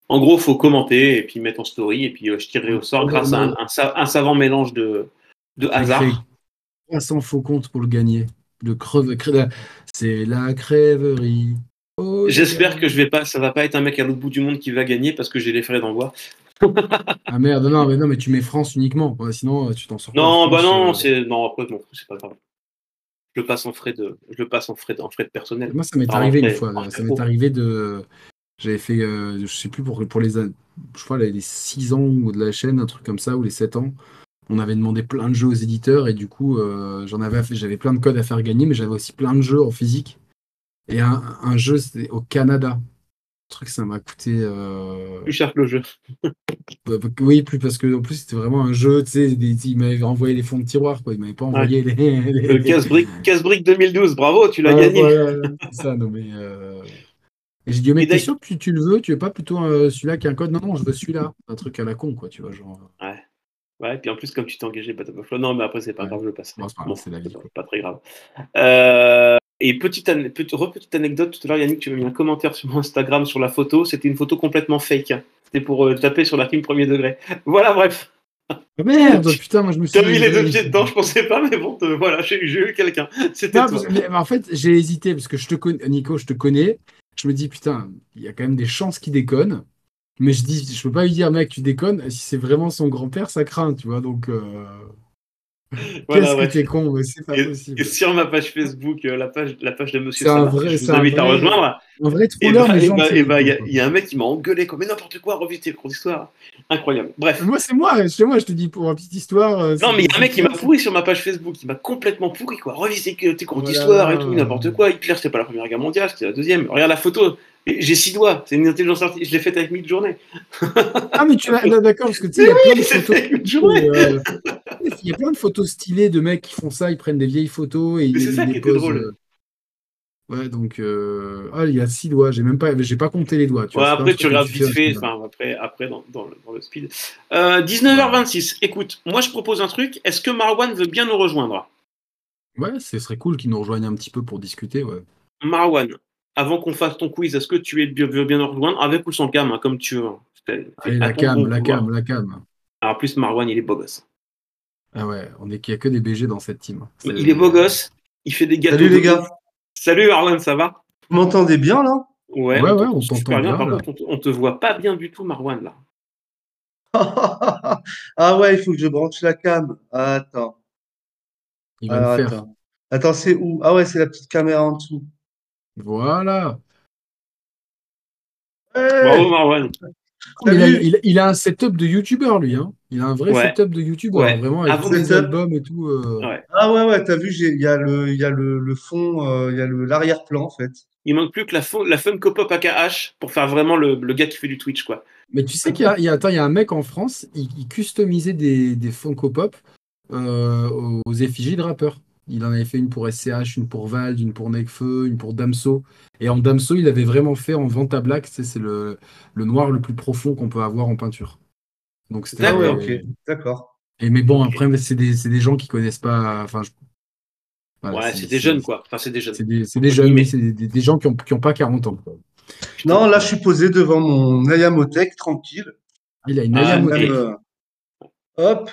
A: En gros, faut commenter et puis mettre en story et puis euh, je tirerai au sort grâce à un, un, un savant mélange de, de hasard.
B: 300 faux comptes pour le gagner. Le creve, c'est la crèverie.
A: Oh, J'espère que je vais pas, ça va pas être un mec à l'autre bout du monde qui va gagner parce que j'ai les frais d'envoi.
B: ah merde, non, mais non, mais tu mets France uniquement, sinon tu t'en sors.
A: Non, bah non, euh... c'est non après non, c'est pas grave. Je le passe en frais de, je le passe en frais de, en frais de personnel.
B: Moi, ça m'est arrivé une fois. Ça m'est arrivé de, j'avais fait, euh, je sais plus pour pour les, je crois les 6 ans ou de la chaîne, un truc comme ça, ou les 7 ans on avait demandé plein de jeux aux éditeurs et du coup, euh, j'en avais, j'avais plein de codes à faire gagner, mais j'avais aussi plein de jeux en physique. Et un, jeu, c'était au Canada. truc, ça m'a coûté. euh,
A: Plus cher que le jeu.
B: bah, bah, oui, plus parce que en plus c'était vraiment un jeu, tu sais, il m'avait envoyé les fonds de tiroir, quoi. Il m'avait pas envoyé les. les-
A: Le casse-brique casse-brique 2012, bravo, tu l'as gagné.
B: voilà, ça, non mais. euh, Et j'ai dit, mais t'es sûr que tu, tu le veux? Tu veux pas plutôt euh, celui-là qui a un code? Non, non, je veux celui-là. Un truc à la con, quoi, tu vois, genre.
A: Ouais, puis en plus, comme tu t'es engagé, pas top Non, mais après, c'est pas
B: Ouais.
A: grave, je passe.
B: Bon, c'est pas grave, c'est la vie,
A: pas,
B: quoi.
A: pas très grave. Euh, et petite, ane- petite, anecdote, tout à l'heure, Yannick, tu m'as mis un commentaire sur mon Instagram sur la photo. C'était une photo complètement fake. C'était pour euh, taper sur la film premier degré. Voilà, bref.
B: Ah, merde, putain, moi je me suis
A: Tu as mis les deux pieds dedans, je pensais pas, mais bon, voilà, j'ai eu quelqu'un. C'était
B: Non, en fait, j'ai hésité parce que je te connais, Nico, je te connais. Je me dis, putain, il y a quand même des chances qu'il déconne. Mais je dis, je peux pas lui dire, mec, tu déconnes. Si c'est vraiment son grand-père, ça craint, tu vois. Donc, euh,
A: Voilà,
B: qu'est-ce
A: ouais.
B: que t'es con, mais c'est pas
A: Et,
B: possible.
A: et sur ma page Facebook, euh, la page, la page de Monsieur Sabat,
B: vrai-
A: je vous invite à
B: vrai-
A: rejoindre.
B: Un vrai
A: Et
B: troller,
A: bah, bah, bah, il y, a- y un mec qui m'a engueulé comme mais n'importe quoi, revisiter le cours d'histoire. Incroyable. Bref.
B: Moi, c'est moi, chez moi, je te dis pour une petite histoire. euh,
A: Non, mais il y a un mec qui m'a pourri sur ma page Facebook, qui m'a complètement pourri, quoi. Que tes cours
B: Voilà.
A: d'histoire et tout, n'importe quoi. Hitler, c'était pas la première guerre mondiale, c'était la deuxième. Regarde la photo. J'ai six doigts, c'est une intelligence artificielle. Je l'ai faite avec mille journées.
B: Ah, mais tu l'as, là, d'accord, parce que tu sais, il y a plein de photos. euh, Il y a plein de photos stylées de mecs qui font ça, ils prennent des vieilles photos et ils,
A: Mais c'est ça
B: ils
A: qui
B: les posent.
A: drôle.
B: euh, Ouais, donc euh, ah, il y a six doigts, j'ai même pas, j'ai pas compté les doigts. Tu
A: Ouais,
B: vois,
A: après, tu regardes vite fait, enfin, après, après dans, dans le, dans le speed. Euh, 19h26, écoute, moi je propose un truc. Est-ce que Marwan veut bien nous rejoindre?
B: Ouais, ce serait cool qu'ils nous rejoignent un petit peu pour discuter. Ouais.
A: Marwan, avant qu'on fasse ton quiz, est-ce que tu es bien- veux bien nous rejoindre avec ou sans cam, hein, comme tu veux hein.
B: Allez,
A: à
B: la cam, la cam, la cam.
A: Alors, plus, Marwan, il est beau gosse.
B: Ah ouais, on est qu'il y a que des BG dans cette team. C'est-
A: Il est beau gosse, il fait des gâteaux.
C: Salut
A: de
C: les gars.
A: Salut Marwan, ça va?
C: Vous m'entendez bien là?
A: Ouais,
B: Ouais, ouais, on t'entend bien,
A: Par
B: là.
A: contre, on te, voit pas bien du tout, Marwan, là.
C: Ah ouais, il faut que je branche la cam. Ah, attends,
B: Il va
C: alors,
B: le faire.
C: attends. Attends, c'est où? Ah ouais, c'est la petite caméra en dessous.
B: Voilà.
A: Bravo Marwan.
B: Il, a,
C: Salut.
B: il- il a un setup de youtubeur, lui. Hein. Il a un vrai
A: Ouais.
B: setup de youtubeur,
A: Ouais.
B: vraiment, avec
A: Avant
B: tous les
C: setup.
B: albums et tout. euh.
A: Ouais.
C: Ah ouais, ouais, t'as vu, il y a le, il y a le, le fond, euh, il y a le, l'arrière-plan en fait.
A: Il manque plus que la, fun- la Funko Pop AKH pour faire vraiment le, le gars qui fait du Twitch, quoi.
B: Mais tu sais qu'il y a, il y a- attends, il y a un mec en France, il, il customisait des, des Funko Pop euh, aux effigies de rappeurs. Il en avait fait une pour SCH, une pour Vald, une pour Nekfeu, une pour Damso. Et en Damso, il avait vraiment fait en vente à black, c'est le, le noir le plus profond qu'on peut avoir en peinture. Donc c'était.
C: Ah ouais,
A: D'accord.
C: ok, d'accord.
B: Et mais bon, après, c'est des, gens qui connaissent pas. Enfin, je- voilà,
A: ouais, c'est des jeunes, quoi. Enfin, c'est des jeunes.
B: C'est des, jeunes, mais c'est des, des gens qui n'ont qui ont pas 40 ans. quoi.
C: Non, là, je suis posé devant mon Ayamotek, tranquille.
B: Il a une
A: Ah.
C: Même, euh, Hop,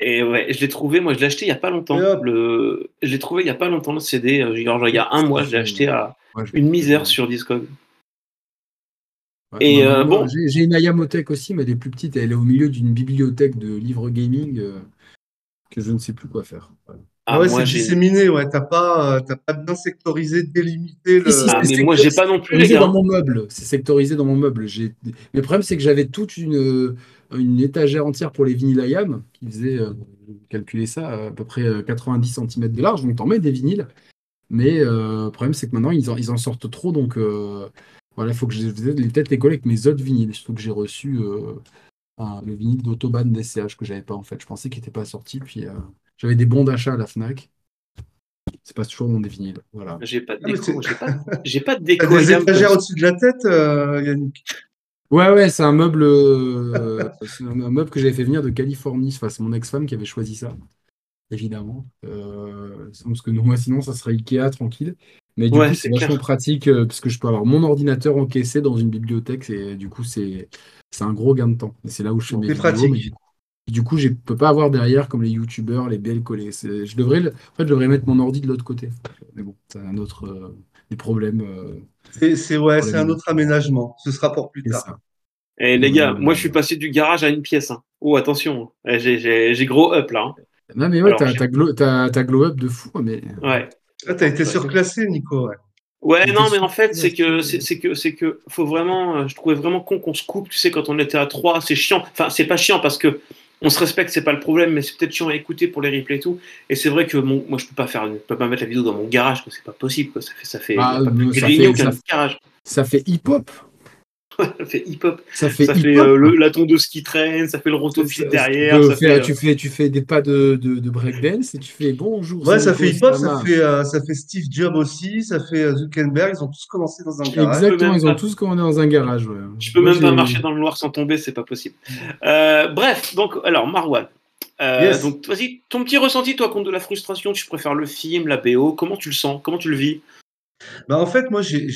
A: Et ouais, je l'ai trouvé, moi je l'ai acheté il y a pas longtemps. Le... Je l'ai trouvé il y a pas longtemps le CD. euh, genre, il y a un mois, je l'ai acheté à
B: Ouais, je-
A: une misère sur Discog.
B: Ouais,
A: Et, euh, bon.
B: J'ai j'ai une Ayamothèque aussi, mais elle est plus petite. Elle est au milieu d'une bibliothèque de livres gaming euh, que je ne sais plus quoi faire.
A: Ah,
C: ouais, c'est disséminé, ouais, t'as pas, euh, t'as pas bien sectorisé, délimité le.
B: Si,
A: Ah,
B: c'est
A: mais moi, j'ai pas non plus, gars.
B: dans mon meuble. C'est sectorisé dans mon meuble. Le problème, c'est que j'avais toute une, une étagère entière pour les vinyles IAM qui faisait, euh, calculer ça, à peu près euh, 90 cm de large. Donc, t'en mets des vinyles. Mais euh, le problème, c'est que maintenant, ils en, ils en sortent trop. Donc, euh, voilà, il faut que je les peut-être les coller avec mes autres vinyles. Surtout que j'ai reçu un- le vinyle d'Autobahn DCH que j'avais pas en fait. Je pensais qu'il n'était pas sorti. Puis euh, j'avais des bons d'achat à la Fnac. C'est pas toujours dans des vinyles. Voilà.
A: J'ai pas de déco. J'ai pas, j'ai pas de
C: T'as
A: déco.
C: des étagères au-dessus de la tête, euh, Yannick?
B: Ouais, ouais, c'est un meuble, euh, c'est un un meuble que j'avais fait venir de Californie. Enfin, c'est mon ex-femme qui avait choisi ça, évidemment. Euh, parce que moi, sinon, ça serait Ikea tranquille. Mais du
A: Ouais,
B: coup,
A: c'est
B: vachement pratique euh, parce que je peux avoir mon ordinateur encaissé dans une bibliothèque. Et du coup, c'est c'est un gros gain de temps. Et c'est là où je fais mes
C: C'est
B: vidéos.
C: pratique.
B: Mais du coup, je peux pas avoir derrière comme les youtubeurs les belles collées. Je devrais, en fait, je devrais mettre mon ordi de l'autre côté. Mais bon, c'est un autre euh, des problèmes. euh,
C: C'est, ouais, c'est un autre aménagement. Ce sera pour plus tard.
B: ça.
A: Eh, les gars,
B: Euh,
A: moi je suis passé du garage à une pièce. hein. Oh, attention. Eh, J'ai- gros up là. hein.
B: Non, mais ouais, t'as glow, glow up de fou. Mais
A: Ouais.
C: Ah, t'as été surclassé, Nico. Ouais.
A: Ouais, non, mais en fait, c'est que,
B: c'est-
A: c'est que, c'est que, faut vraiment, euh, je trouvais vraiment con qu'on se coupe, tu sais, quand on était à trois, c'est chiant. Enfin, c'est pas chiant parce que on se respecte, c'est pas le problème, mais c'est peut-être chiant à écouter pour les replays et tout. Et c'est vrai que mon, moi, je peux pas faire, je peux pas mettre la vidéo dans mon garage, quoi, c'est pas possible, quoi. Ça fait, ça fait,
B: Ah, ça
A: qu'un
B: ça-
A: garage.
B: ça fait hip-hop.
A: ça fait hip-hop.
B: Ça fait
A: Ça
B: hip-hop.
A: fait euh, le, la tondeuse qui traîne, ça fait le rotofil derrière. ça fait, euh,
B: tu fais, tu des pas de, de, de breakdance et tu fais bonjour.
C: Ouais, ça fait hip-hop, ça
B: Sama.
C: fait, euh, ça fait Steve Jobs aussi, ça fait euh, Zuckerberg, ils ont tous commencé dans un garage.
B: Exactement, ils ont
A: pas-
B: tous commandé dans un garage. Ouais.
A: Je peux
B: Moi,
A: même pas marcher dans le noir sans tomber, c'est pas possible. Euh, bref, donc, alors, Marwan. Euh,
C: Yes.
A: Donc, vas-y, ton petit ressenti, toi, contre de la frustration, tu préfères le film, la BO, comment tu le sens, comment tu le vis?
C: Bah, en fait, moi, j'ai-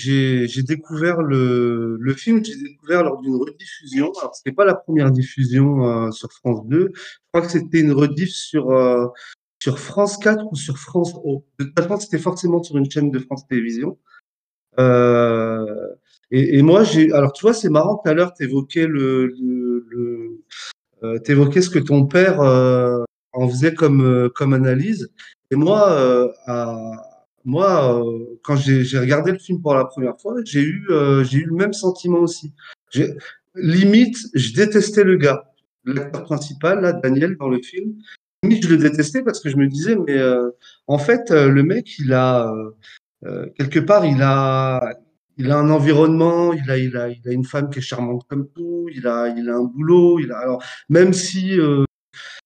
C: découvert le, le film, j'ai découvert lors d'une rediffusion. Alors, c'était pas la première diffusion euh, sur France 2. Je crois que c'était une rediff sur, euh, sur France 4 ou sur France O. De toute façon, c'était forcément sur une chaîne de France Télévisions. Euh, et, et moi, j'ai. Alors, tu vois, c'est marrant, tout à l'heure, tu évoquais le, le, le euh, t'évoquais ce que ton père euh, en faisait comme, euh, comme analyse. Et moi, euh, à, moi, euh, quand j'ai regardé le film pour la première fois, j'ai eu, euh, eu le même sentiment aussi. Limite, je détestais le gars, l'acteur principal, là, Daniel, dans le film. Limite, je le détestais parce que je me disais, mais euh, en fait, le mec, il a quelque part, il a, il a un environnement, il a, il a, il a une femme qui est charmante comme tout, il a, il a un boulot. Alors, même si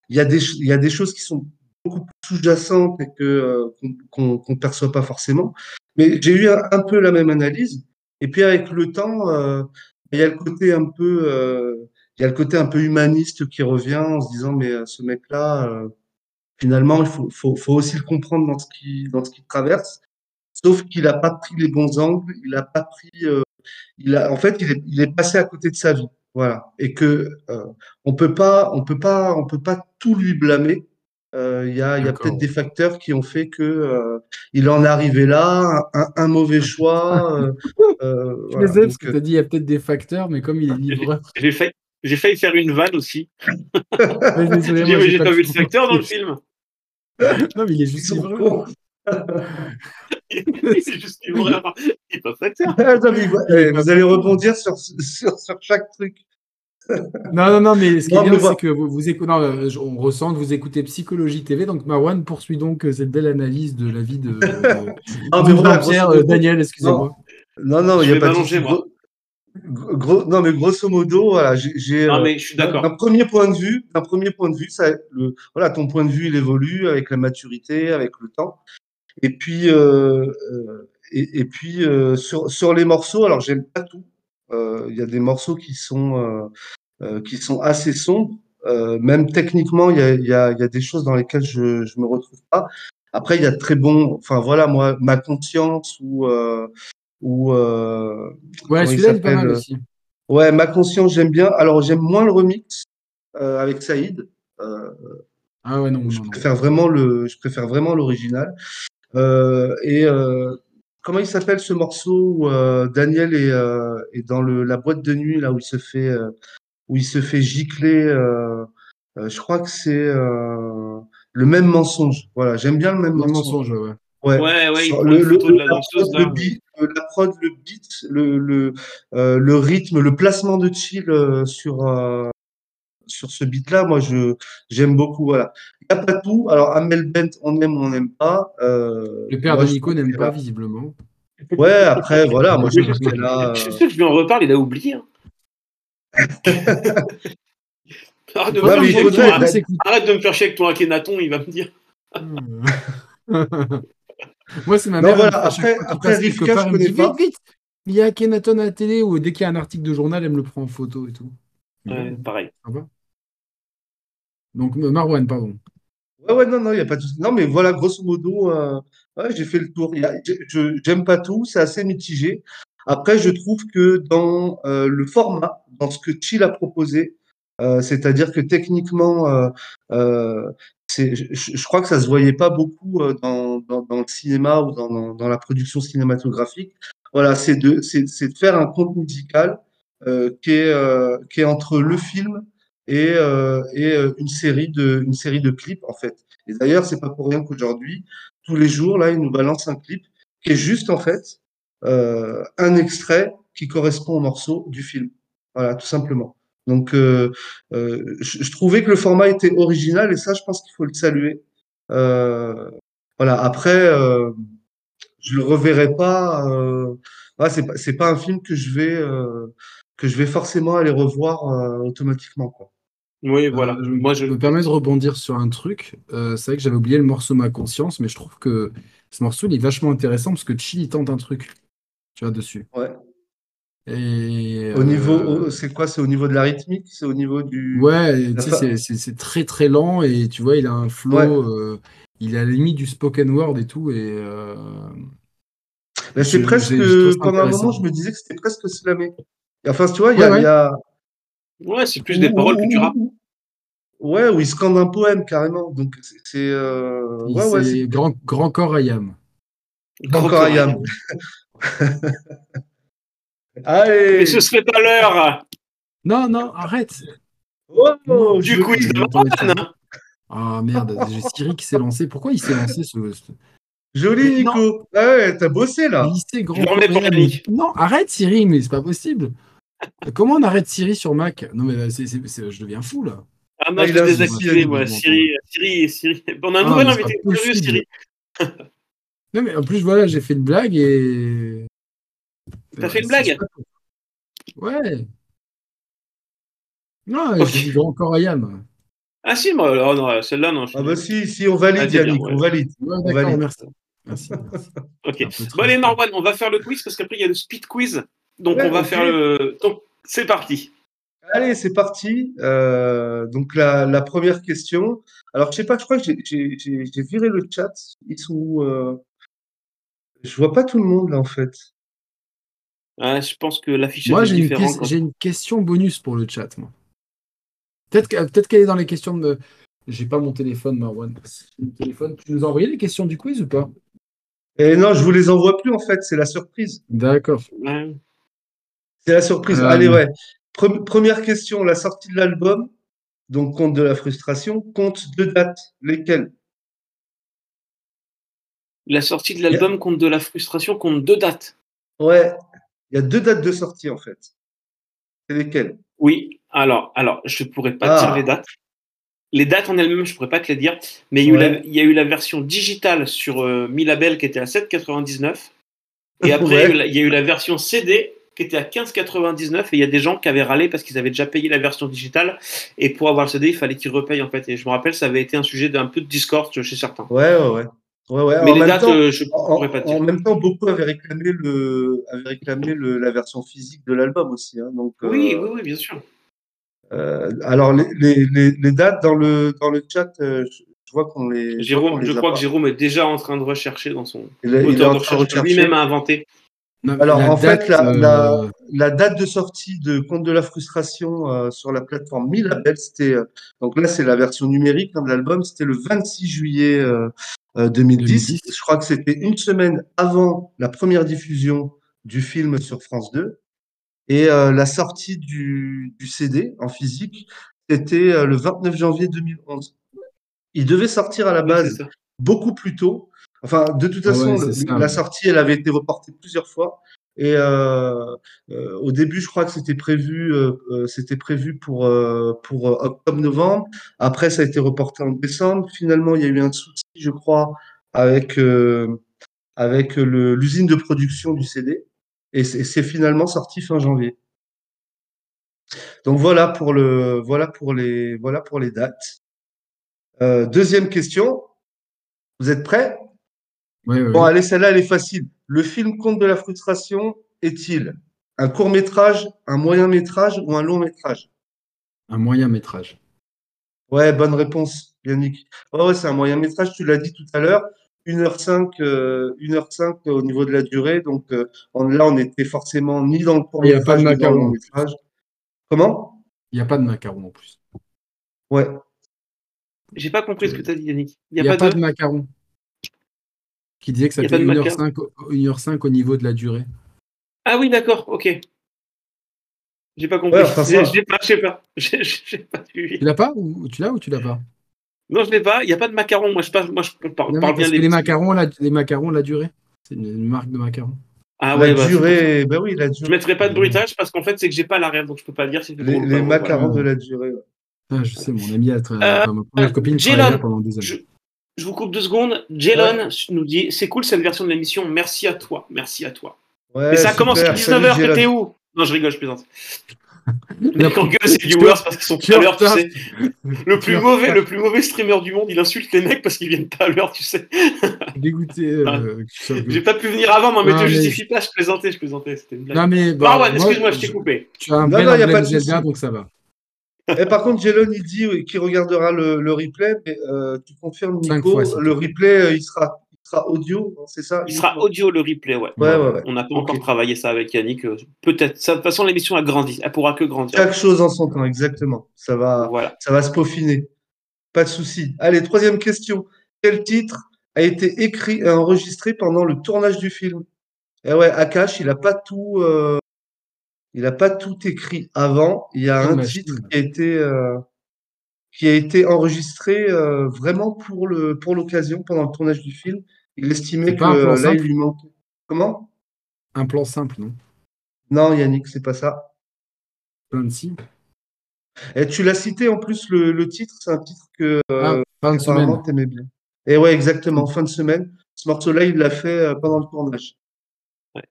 C: il y a des, il y a des choses qui sont beaucoup plus sous-jacentes et que euh, qu'on qu'on perçoit pas forcément. Mais j'ai eu un, peu la même analyse. Et puis avec le temps, euh, il y a le côté un peu, euh, il y a le côté un peu humaniste qui revient en se disant mais ce mec-là, euh, finalement, il faut, aussi le comprendre dans ce qui, dans ce qu'il traverse. Sauf qu'il n'a pas pris les bons angles, il n'a pas pris, il a, en fait, il est, il est passé à côté de sa vie, voilà, et que euh, on peut pas, on peut pas, on peut pas tout lui blâmer. Euh, Il y a, il y a
B: D'accord.
C: peut-être des facteurs qui ont fait que euh, il en est arrivé là, un, un mauvais choix. euh, euh,
B: Je
C: voilà.
B: les aime parce que tu as dit il y a peut-être des facteurs, mais comme il est livreur.
A: J'ai failli, faire une vanne aussi. J'ai pas vu le facteur dans le film.
B: Non, mais il est juste livreur.
A: C'est juste Il est pas facteur.
C: Ouais, vous allez rebondir sur, sur, sur chaque truc.
B: Non, non, non, mais ce qui
C: Non,
B: est bien, c'est que vous, vous écoutez, non, euh, on ressent que vous écoutez Psychologie TV. Donc, Marwan poursuit donc euh, cette belle analyse de la vie de, de,
C: Ah,
B: de
C: voilà, grosso
B: euh, Daniel, excusez-moi.
C: Non, non, il
A: Je
C: y a
A: vais
C: pas de
A: moi.
C: Gros- gros- non, mais grosso modo, voilà, j'ai, d'un premier point de vue, d'un premier point de vue, ça, le, voilà, ton point de vue, il évolue avec la maturité, avec le temps. Et puis, euh, et, et puis euh, sur, sur les morceaux, alors j'aime pas tout. Euh, Il y a des morceaux qui sont, euh, euh, qui sont assez sombres. Euh, même techniquement, il y a, il y, a, y a des choses dans lesquelles je, je me retrouve pas. Après, il y a de très bons. Enfin voilà, moi, ma conscience ou euh, ou euh,
B: Ouais, celui-là, il est pas mal aussi.
C: Ouais, ma conscience, j'aime bien. Alors, j'aime moins le remix euh, avec Saïd. Euh,
B: Ah ouais, non,
C: je
B: non, non.
C: préfère vraiment le, je préfère vraiment l'original. Euh, et euh, comment il s'appelle ce morceau où euh, Daniel est, euh, est dans le, la boîte de nuit là où il se fait, euh, où il se fait gicler. euh, euh, je crois que c'est euh, le même mensonge. Voilà, j'aime bien le même
B: Le
C: mensonge.
B: mensonge, ouais.
C: Ouais.
A: Ouais, il
C: le,
A: une
C: le,
A: photo de la
C: la
A: danseuse,
C: prod,
A: là.
C: le beat, la prod, le beat, le, le, euh, le rythme, le placement de chill euh, sur, euh, sur ce beat-là, moi, je, j'aime beaucoup, voilà. Il n'y a pas tout. Alors, Amel Bent, on aime ou on n'aime pas. Euh,
B: Le père
C: moi,
B: de
C: je
B: Nico n'aime pas, visiblement.
C: Ouais, après, voilà, moi, je trouve qu'elle a,
A: Je suis sûr que je lui en reparle, il a oublié. hein. Arrête de, me
C: Ouais, faudrait-
A: arrête de me faire chier avec ton Akhenaton, il va me dire.
B: Moi, c'est ma
C: Non,
B: mère.
C: voilà,
B: elle me fait à chaque
C: après- après Rivka, je connais pas.
B: Vite, vite Il y a Kenaton à la télé ou dès qu'il y a un article de journal, elle me le prend en photo et tout.
A: Ouais, pareil.
B: Donc, Marwan, pardon.
C: Ouais, ouais, non, non, il n'y a pas de. Non, mais voilà, grosso modo, euh, ouais, j'ai fait le tour. Y J'aime pas tout, c'est assez mitigé. Après, je trouve que dans euh, le format, dans ce que Chill a proposé, euh, c'est-à-dire que techniquement, euh, euh, je, crois que ça se voyait pas beaucoup euh, dans, le cinéma ou dans, la production cinématographique. Voilà, c'est de, de faire un conte musical euh, qui est, euh, qui est entre le film et, euh, et euh, une série de une série de clips en fait. Et d'ailleurs, c'est pas pour rien qu'aujourd'hui, tous les jours là, ils nous balancent un clip qui est juste en fait euh, un extrait qui correspond au morceau du film. Voilà, tout simplement. Donc, euh, euh, je, je trouvais que le format était original et ça, je pense qu'il faut le saluer. Euh, voilà. Après, je le reverrai pas. Voilà, c'est pas pas un film que je vais que je vais forcément aller revoir euh, automatiquement. Quoi.
A: Oui, voilà.
B: Euh, je
A: Moi, je.
B: me permets de rebondir sur un truc. Euh, c'est vrai que j'avais oublié le morceau Ma conscience, mais je trouve que ce morceau il est vachement intéressant parce que Chi il tente un truc, tu vois, dessus.
C: Ouais.
B: Et
C: Au niveau,
B: euh,
C: c'est quoi? C'est au niveau de la rythmique? C'est au niveau du.
B: ouais, c'est- très très lent et tu vois, il a un
C: Ouais.
B: flow, euh, il est à la limite du spoken word et tout. Et euh,
C: Ben, c'est presque, pendant un moment, je me disais que c'était presque slamé. Enfin, tu vois, il y
B: Ouais,
C: a, a,
A: Ouais, c'est plus
C: ou-
A: des paroles que
C: ou-
A: tu
C: ou-
A: rappes.
C: ou- ouais, où il scande un poème carrément. Donc, c'est, c'est, euh,
B: Il-
C: ouais, ouais, c'est
B: C'est grand, grand corps Ayam.
C: encore Ayam.
A: Mais
C: Allez!
A: ce serait pas l'heure
B: Non, non, arrête.
C: Oh,
B: Non,
A: du
B: entendu
A: Marwan.
B: ça. Ah merde, j'ai Siri qui s'est lancé. Pourquoi il s'est lancé ce, ce-
C: Joli. Nico. Ah ouais, t'as bossé là.
B: lycée grand Ayam. Non, arrête Siri, mais c'est pas possible. Comment on arrête Siri sur Mac? Non mais c'est, c'est- c'est- je deviens fou là.
A: Ah,
C: Ah,
A: je l'ai
C: aussi,
A: désactivé, moi.
B: dit,
A: Siri, Siri, Siri. On a un
B: Ah,
A: nouvel invité.
B: possible.
A: Siri.
B: Non mais en plus voilà, j'ai fait une blague et.
A: T'as fait une blague?
B: Ouais. Non,
A: Ok.
B: j'ai dit grand corps Ayam.
A: Ah si, moi, oh, non, celle-là, non. je-
C: Ah bah si, si, on valide,
A: Ah, bien,
C: Yannick,
A: ouais.
C: on valide.
B: Ouais,
C: On valide.
B: merci. Merci, merci.
A: Ok. Bon, allez. Marwan, on va faire le quiz parce qu'après, il y a le speed quiz. Donc,
C: Ouais,
A: on va faire le. Donc, c'est parti.
C: Allez, c'est parti. Euh, donc la, la première question. Alors, je sais pas, je crois que j'ai- viré le chat. Ils sont où, euh, Je vois pas tout le monde là en fait.
A: Ah, je pense que l'affichage
B: Moi,
A: est
B: j'ai une,
A: différent.
B: ques-
A: quand-
B: j'ai une question bonus pour le chat. moi. Peut-être que- peut-être qu'elle est dans les questions de. J'ai pas mon téléphone, Marwan. Mon téléphone. Tu nous as envoyé les questions du quiz ou pas?
C: Et non, je vous les envoie plus en fait. C'est la surprise.
B: D'accord.
A: Ouais.
C: C'est la surprise.
B: Euh,
C: Allez, ouais. Pre- première question. La sortie de l'album, donc compte de la frustration, compte deux dates. Lesquelles?
A: La sortie de l'album compte de la frustration, compte deux dates.
C: Ouais. Il y a deux dates de sortie en fait. C'est lesquelles?
A: Oui, alors, alors, je pourrais pas te
C: Ah.
A: dire les dates. Les dates en elles-mêmes, je pourrais pas te les dire. Mais il y, a eu
C: Ouais.
A: la, il y a eu la version digitale sur euh, Mi Label qui était à 7,99. Et après, il, y a
C: Ouais.
A: eu la, il y a eu la version CD qui était à 15,99. Et il y a des gens qui avaient râlé parce qu'ils avaient déjà payé la version digitale. Et pour avoir le CD, il fallait qu'ils repayent en fait. Et je me rappelle, ça avait été un sujet d'un peu de discord chez certains.
C: Ouais, ouais, ouais.
A: Mais
C: en
A: les
C: même
A: dates,
C: temps,
A: euh, je
C: en,
A: pourrais pas te
C: en
A: dire.
C: même temps, beaucoup avaient réclamé le, avaient réclamé le, la version physique de l'album aussi. Hein, donc,
A: Oui,
C: euh,
A: oui, oui, bien sûr.
C: euh, alors les, les, les, les dates dans le dans le chat, euh, je, vois qu'on les, je
A: Jérôme, je crois que Jérôme est déjà en train de rechercher dans son
C: Il il est
A: moteur
C: en
A: de
C: train de
A: recherche lui-même a inventé.
B: Non,
C: Alors en
B: date,
C: fait, la,
B: euh,
C: la, la date de sortie de Compte de la frustration euh, sur la plateforme Mi Label, c'était euh, donc là c'est la version numérique hein, de l'album, c'était le 26 juillet euh, euh, 2010.
B: 2010.
C: Je crois que c'était une semaine avant la première diffusion du film sur France 2 et la sortie du, du CD en physique, c'était le 29 janvier 2011. Il devait sortir à la base beaucoup plus tôt. Enfin, de toute
B: Ah
C: façon,
B: ouais,
C: le- la sortie, elle avait été reportée plusieurs fois. Et euh, euh, au début, je crois que c'était prévu, euh, euh, c'était prévu pour euh, pour euh, octobre-novembre. Après, ça a été reporté en décembre. Finalement, il y a eu un souci, je crois, avec euh, avec l'usine de production du CD. Et c'est c'est finalement sorti fin janvier. Donc voilà pour le voilà pour les voilà pour les dates. Euh, deuxième question. Vous êtes prêts? Bon,
B: ouais.
C: allez, celle-là, elle est facile. Le film Conte de la frustration est-il un court métrage, un moyen métrage ou un long métrage?
B: Un moyen métrage.
C: Ouais, bonne réponse, Yannick. Ouais, ouais, c'est un moyen métrage, tu l'as dit tout à l'heure. 1h05, euh, 1h05 au niveau de la durée. Donc euh, on- là, on était forcément ni dans le court
B: Il y a pas de
C: métrage ni dans le long
B: macaron.
C: métrage. Comment?
B: Il n'y a pas de macaron en plus.
C: Ouais.
A: J'ai pas compris ce que tu as dit, Yannick. Il
B: Il
A: n'y a, pas, de.
B: macaron. Qui disait que ça fait
A: pas de
B: 1h05, au- 1h05 au niveau de la durée.
A: Ah oui, d'accord, ok. J'ai pas compris.
C: Ouais, enfin, ça-
A: Je l'ai pas, je sais pas. J'ai- J'ai pas suivi.
B: Tu l'as pas ou tu l'as ou tu l'as pas?
A: Non, je l'ai pas. Il n'y a pas de macaron. Moi, je, passe, moi, je parle,
B: Non,
A: parle bien
B: parce
A: des
B: que les macarons, la, les macarons, la durée. C'est une, marque de macarons.
A: Ah
C: la
A: ouais, bah,
C: durée, ben oui, la
A: Je
C: durée.
A: mettrai pas de bruitage parce qu'en fait, c'est que j'ai pas la rêve, donc je peux pas dire si c'est
C: Les, les
A: pas.
C: macarons
B: voilà.
C: de la durée. ouais.
B: Ah, je sais, mon ami a tra-
A: Euh,
B: enfin, ma première
A: euh,
B: copine pendant des années.
A: Je, je vous coupe deux secondes. Jalen nous dit C'est cool cette version de l'émission. Merci à toi. Merci à toi.
C: Ouais,
A: Mais ça commence à
C: super. Salut,
A: 19h.
C: Jérôme.
A: T'étais où? Non, je rigole, je plaisante. Les quand gueule ses viewers parce qu'ils sont pas à l'heure, tu sais. Le plus mauvais, le plus mauvais streamer du monde, il insulte les mecs parce qu'ils viennent pas à l'heure, tu sais.
B: Dégoûté. Euh,
A: J'ai pas pu venir avant, moi, mais non, te justifie pas, je plaisantais, je plaisantais, c'était une blague.
B: Non, mais.
A: Bah, Marwan, excuse-moi, je t'ai coupé.
B: Tu as un non, bel non, Zelda, donc ça va.
C: Et par contre, Jelon, il dit qu'il regardera le, le, replay, mais euh, tu confirmes, Nico, fois, le replay, euh, il sera sera audio, c'est ça
A: Il sera audio le replay, ouais.
C: ouais, ouais, ouais.
A: On n'a pas encore travaillé ça avec Yannick. euh, Peut-être. De toute façon, l'émission a grandi. Elle pourra que grandir.
C: Chaque chose en son temps, exactement. Ça va,
A: Voilà.
C: ça va se peaufiner. Pas de souci. Allez, troisième question. Quel titre a été écrit et enregistré pendant le tournage du film? Eh ouais, Akash, il n'a pas tout, euh, il a pas tout écrit avant. Il y a
B: Oh,
C: un titre qui a été, euh, qui a été enregistré euh, vraiment pour le, pour l'occasion pendant le tournage du film. Il estimait que
B: plan
C: là,
B: simple?
C: il lui manquait. Comment?
B: Un plan simple, non?
C: Non, Yannick, c'est pas ça.
B: Plein de si.
C: Et tu l'as cité en plus le, le titre, c'est un titre que
B: Ah, fin de
C: apparemment
B: semaine.
C: t'aimais bien. Et ouais, exactement, fin de semaine. Ce morceau-là, il l'a fait euh, pendant le tournage.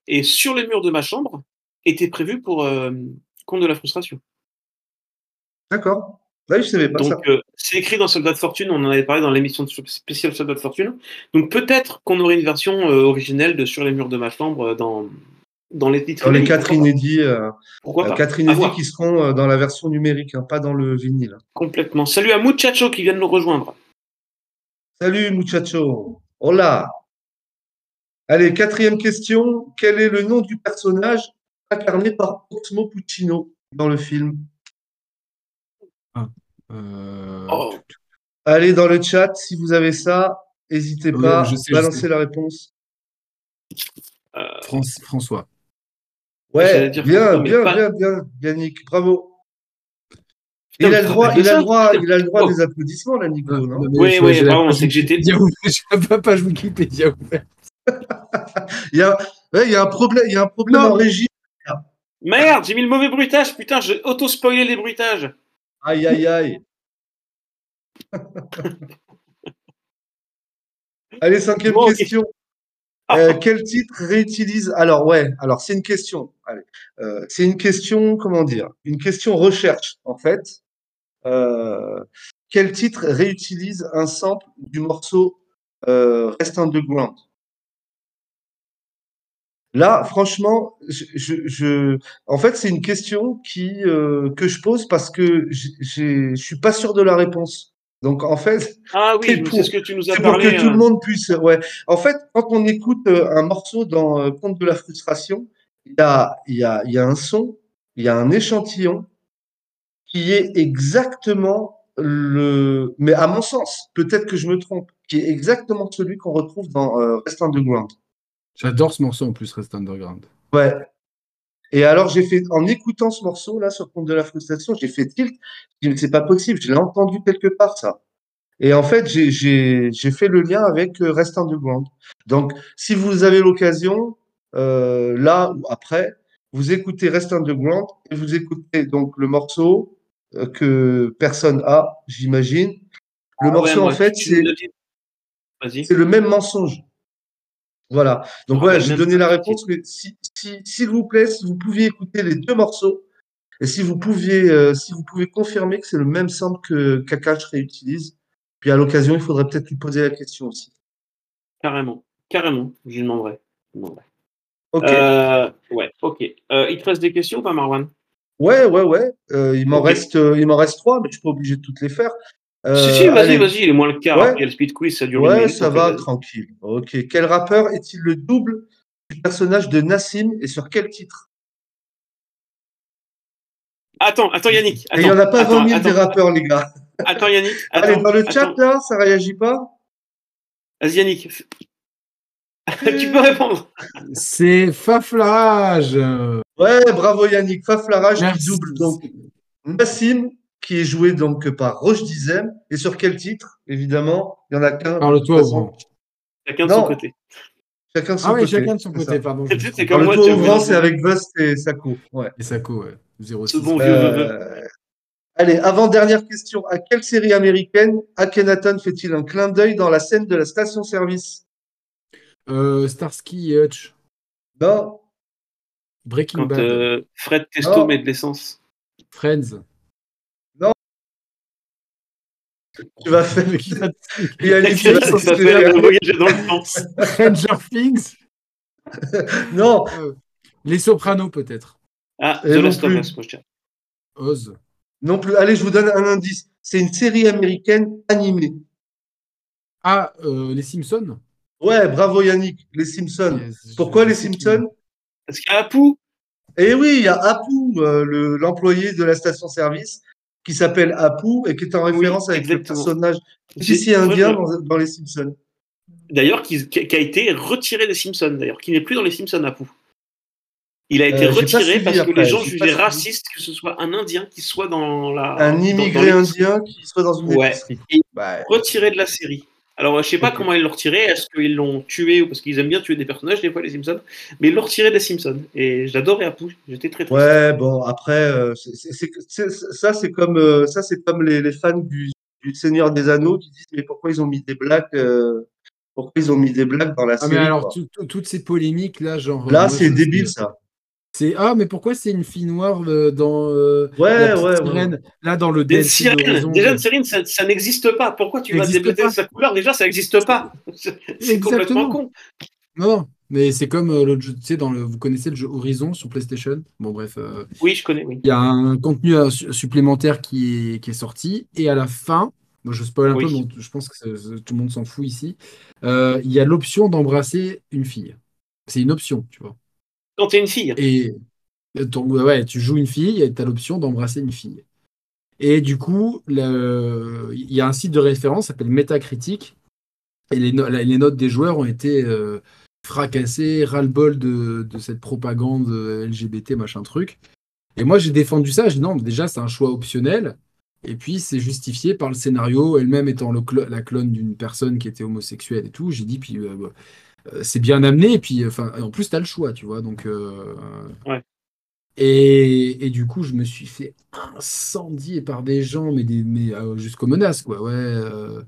A: Et sur les murs de ma chambre était prévu pour euh, Compte de la frustration.
C: D'accord. Là, je savais pas ça.
A: Donc, euh, c'est écrit dans Soldat de Fortune. On en avait parlé dans l'émission spéciale Soldat de Fortune. Donc, peut-être qu'on aurait une version euh, originelle de Sur les murs de ma chambre dans, dans les titres.
C: Dans les quatre inédits, euh,
A: Pourquoi pas?
C: quatre inédits qui seront dans la version numérique, hein, pas dans le vinyle.
A: Complètement. Salut à Muchacho qui vient de nous rejoindre.
C: Salut, muchacho. Hola. Allez, quatrième question. Quel est le nom du personnage incarné par Osmo Puccino dans le film
B: Euh,
A: Oh,
C: Allez dans le chat si vous avez ça. N'hésitez
B: Oui,
C: pas,
B: je sais, je
C: balancez
B: sais.
C: la réponse.
A: euh,
B: Fran- François.
C: Ouais, bien, bien,
A: pas-
C: bien, bien, Yannick, bravo.
A: Putain,
C: il a le droit, il a le droit, il a le droit
A: Oh.
C: des applaudissements, là, Nico, non
B: Non, mais
A: Oui, oui, pardon, c'est que j'étais-.
B: J'ai la page Wikipédia ouverte.
C: Il y a, ouais, il y a un problème, il y a un problème
B: Non.
C: en régie.
A: Merde, j'ai mis le mauvais bruitage. Putain, j'ai auto-spoilé les bruitages.
C: Aïe, aïe, aïe. Allez, cinquième
A: Bon,
C: question.
A: Ah,
C: Euh, quel titre réutilise Alors ouais, alors c'est une question. Allez, euh, c'est une question, comment dire? Une question recherche en fait. Euh, quel titre réutilise un sample du morceau Rest Underground Là, franchement, je, je, je- en fait, c'est une question qui euh, que je pose parce que je suis pas sûr de la réponse. Donc en fait,
A: Ah
C: c'est
A: oui,
C: pour-
A: c'est ce que tu nous as
C: c'est pour
A: parlé.
C: que tout
A: euh,
C: le monde puisse. Ouais. En fait, quand on écoute euh, un morceau dans euh, Conte de la frustration, il y a, il y, a, il y a un son, il y a un échantillon qui est exactement le. Mais à mon sens, peut-être que je me trompe, qui est exactement celui qu'on retrouve dans euh, Rest Underground.
B: J'adore ce morceau en plus, Rest Underground.
C: Ouais. Et alors, j'ai fait, en écoutant ce morceau-là sur Conte de la frustration, j'ai fait tilt. C'est pas possible, je l'ai entendu quelque part, ça. Et en fait, j'ai, j'ai, j'ai fait le lien avec euh, Rest Underground. Donc, si vous avez l'occasion, euh, là ou après, vous écoutez Rest Underground et vous écoutez donc le morceau euh, que personne a, j'imagine. Le
A: ah ouais,
C: morceau,
A: moi,
C: en fait, c'est
A: le
C: même mensonge. Voilà. Donc voilà, j'ai donné la réponse, mais si, si, s'il vous plaît, si vous pouviez écouter les deux morceaux, et si vous pouviez, euh, si vous pouvez confirmer que c'est le même sample que Kakash réutilise, puis à l'occasion, il faudrait peut-être lui poser la question aussi.
A: Carrément. Carrément. Je lui demanderai. Je lui demanderai.
C: Ok.
A: Euh, ouais, ok. Euh, il te reste des questions pas, Marwan?
C: Ouais, ouais, ouais. Il m'en reste, il m'en reste trois, mais je suis pas obligé de toutes les faire. Euh,
A: Si, si, vas-y, vas-y, il est moins le quart.
C: Ouais.
A: Après, il y a le speed quiz, ça dure
C: Ouais,
A: minute.
C: ça va,
A: euh,
C: tranquille. Ok. Quel rappeur est-il le double du personnage de Nassim et sur quel titre?
A: Attends, attends, Yannick.
C: Et il n'y en a pas
A: attends,
C: 20 000 des
A: attends,
C: rappeurs, les gars.
A: attends, Yannick.
C: Allez, dans le chat,
A: attends.
C: là, ça réagit pas?
A: Vas-y, Yannick. tu peux répondre.
B: C'est Faflarage.
C: Ouais, bravo Yannick. Faflarage qui double donc Nassim, qui est joué donc par Roche Dizem. Et sur quel titre Évidemment, il y en a qu'un.
B: Parle-toi au.
A: Chacun de
C: Non.
A: son côté.
C: Chacun de son
B: Ah oui,
C: côté.
B: chacun de son
C: c'est
B: côté, pardon.
A: C'est- comme moi,
C: ouvrant, c'est avec Bust et Sako. Ouais.
B: Et Sako, ouais. 06.
A: Ce bon.
C: Euh, Allez, avant-dernière question. À quelle série américaine Akhenaton fait-il un clin d'œil dans la scène de la station-service?
B: Euh, Starsky et Hutch.
C: Non
B: Breaking
A: Quand
B: Bad.
A: euh, Fred Testo
C: Non.
A: met de l'essence.
B: Friends.
C: Tu vas faire.
A: Voyager dans le temps.
B: Stranger Things.
C: Non,
B: Les Sopranos, peut-être.
A: Ah, The
C: non
A: Last of
C: plus.
A: Us, moi je.
B: Oz.
C: non plus. Allez, je vous donne un indice. C'est une série américaine animée.
B: Ah, euh, Les Simpsons.
C: Ouais, bravo Yannick. Les Simpsons.
B: Yes,
C: Pourquoi les Simpsons
A: Parce qu'il y a Apu.
C: Eh oui, il y a Apu, euh, le- l'employé de la station-service, qui s'appelle Apu et qui est en référence avec
A: exactement.
C: le personnage ici indien dans, dans les Simpsons.
A: D'ailleurs, qui, a été retiré des Simpsons, d'ailleurs, qui n'est plus dans les Simpsons, Apu. Il a été
C: Euh,
A: retiré parce que les gens jugeaient raciste que ce soit un Indien qui soit dans la.
C: Un
A: dans- dans
C: immigré indien qui soit dans une
A: Ouais.
C: épicerie.
A: Et-
C: Bah,
A: Retiré de la série. Alors, je sais pas comment ils l'ont retiré. Est-ce qu'ils l'ont tué ou parce qu'ils aiment bien tuer des personnages, des fois, les Simpsons? Mais ils l'ont retiré des Simpsons. Et j'adorais Apu. J'étais très triste.
C: ouais, bon, après, euh, c'est- c'est- c'est- c'est- ça, c'est comme, euh, ça, c'est comme les, les fans du, du Seigneur des Anneaux qui disent, mais pourquoi ils ont mis des blagues, euh, pourquoi ils ont mis des blagues dans la
B: Ah,
C: série
B: mais alors,
C: quoi?
B: tout- tout- toutes ces polémiques, là, genre.
C: Là, c'est débile, ça.
B: C'est ah mais pourquoi c'est une fille noire euh, dans euh,
C: Ouais,
B: la
C: ouais, ouais.
B: sirène là dans le
A: Des sirènes. Déjà, une sirène, ça, ça n'existe pas. Pourquoi tu vas
B: pas.
A: sa couleur? Déjà, ça n'existe pas. C'est complètement con.
B: non mais c'est comme euh, l'autre jeu tu sais dans le vous connaissez le jeu Horizon sur PlayStation? Bon bref euh,
A: Oui, je connais, oui.
B: il y a un contenu euh, su- supplémentaire qui est qui est sorti et à la fin moi je spoil un
A: Oui.
B: peu mais je pense que tout le monde s'en fout ici il y a l'option d'embrasser une fille c'est une option tu vois
A: Quand t'es une fille.
B: Et donc, ouais, tu joues une fille et tu as l'option d'embrasser une fille. Et du coup, il y a un site de référence s'appelle Metacritic. Et les, no- les notes des joueurs ont été euh, fracassées, ras-le-bol de, cette propagande euh, LGBT, machin truc. Et moi, j'ai défendu ça. J'ai dit non, déjà, c'est un choix optionnel. Et puis, c'est justifié par le scénario, elle-même étant la clone d'une personne qui était homosexuelle et tout. J'ai dit, puis euh, euh, c'est bien amené. Et puis, enfin, en plus, tu as le choix, tu vois. Donc, euh,
A: Ouais.
B: et, et du coup, je me suis fait incendier par des gens, mais, des, mais euh, jusqu'aux menaces, quoi. Ouais, euh,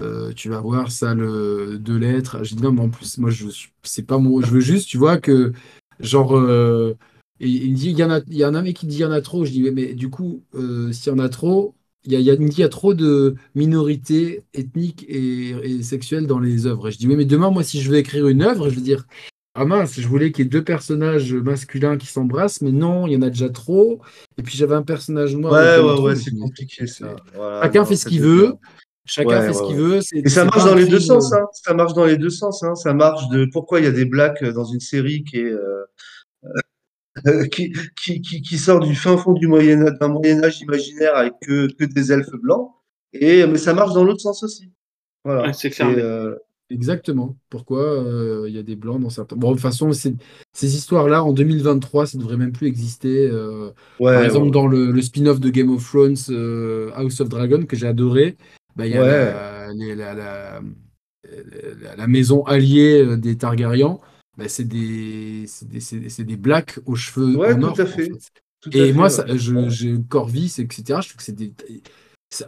B: euh, tu vas voir ça, le deux lettres. J'ai dit non, mais en plus, moi, je c'est pas moi. Je veux juste, tu vois, que genre. euh, et il me dit, il y en a, il y en a un mec qui dit il y en a trop. Je dis, mais, mais du coup, euh, s'il y en a trop, il y a, y y trop de minorités ethniques et, et sexuelles dans les œuvres. Et je dis, oui, mais demain, moi, si je veux écrire une œuvre, je veux dire, ah mince, je voulais qu'il y ait deux personnages masculins qui s'embrassent, mais non, il y en a déjà trop. Et puis j'avais un personnage noir.
C: Ouais, ouais, ouais, c'est compliqué ça. Voilà,
B: Chacun
C: non,
B: fait ce qu'il veut.
C: bien.
B: Chacun
C: Ouais,
B: fait
C: ouais,
B: ce qu'il
C: ouais.
B: veut.
C: Et ça marche dans les deux sens, hein. Ça marche dans les deux sens, hein. Ça marche de pourquoi il y a des blacks dans une série qui est euh, euh, qui, qui, qui, qui sort du fin fond du Moyen d'un Moyen Âge imaginaire avec que, que des elfes blancs. Et mais ça marche dans l'autre sens aussi. Voilà.
A: Ouais, c'est clair,
B: euh, Exactement. Pourquoi euh, il y a des blancs dans certains. Bon, de toute façon, c'est- ces histoires-là, en 2023, ça ne devrait même plus exister. euh,
C: ouais,
B: Par exemple,
C: ouais.
B: dans le, le spin-off de Game of Thrones, euh, House of Dragon, que j'ai adoré, bah, il y a
C: Ouais.
B: la, les- la- la- la- la maison alliée des Targaryens. Bah, c'est des, c'est des, c'est des- c'est des blacks aux cheveux
C: Ouais,
B: en
C: tout
B: or.
C: à
B: en
C: fait. Tout à
B: Et
C: fait,
B: moi,
C: ouais.
B: ça, je, j'ai Corvus, etc. Je trouve que c'est des.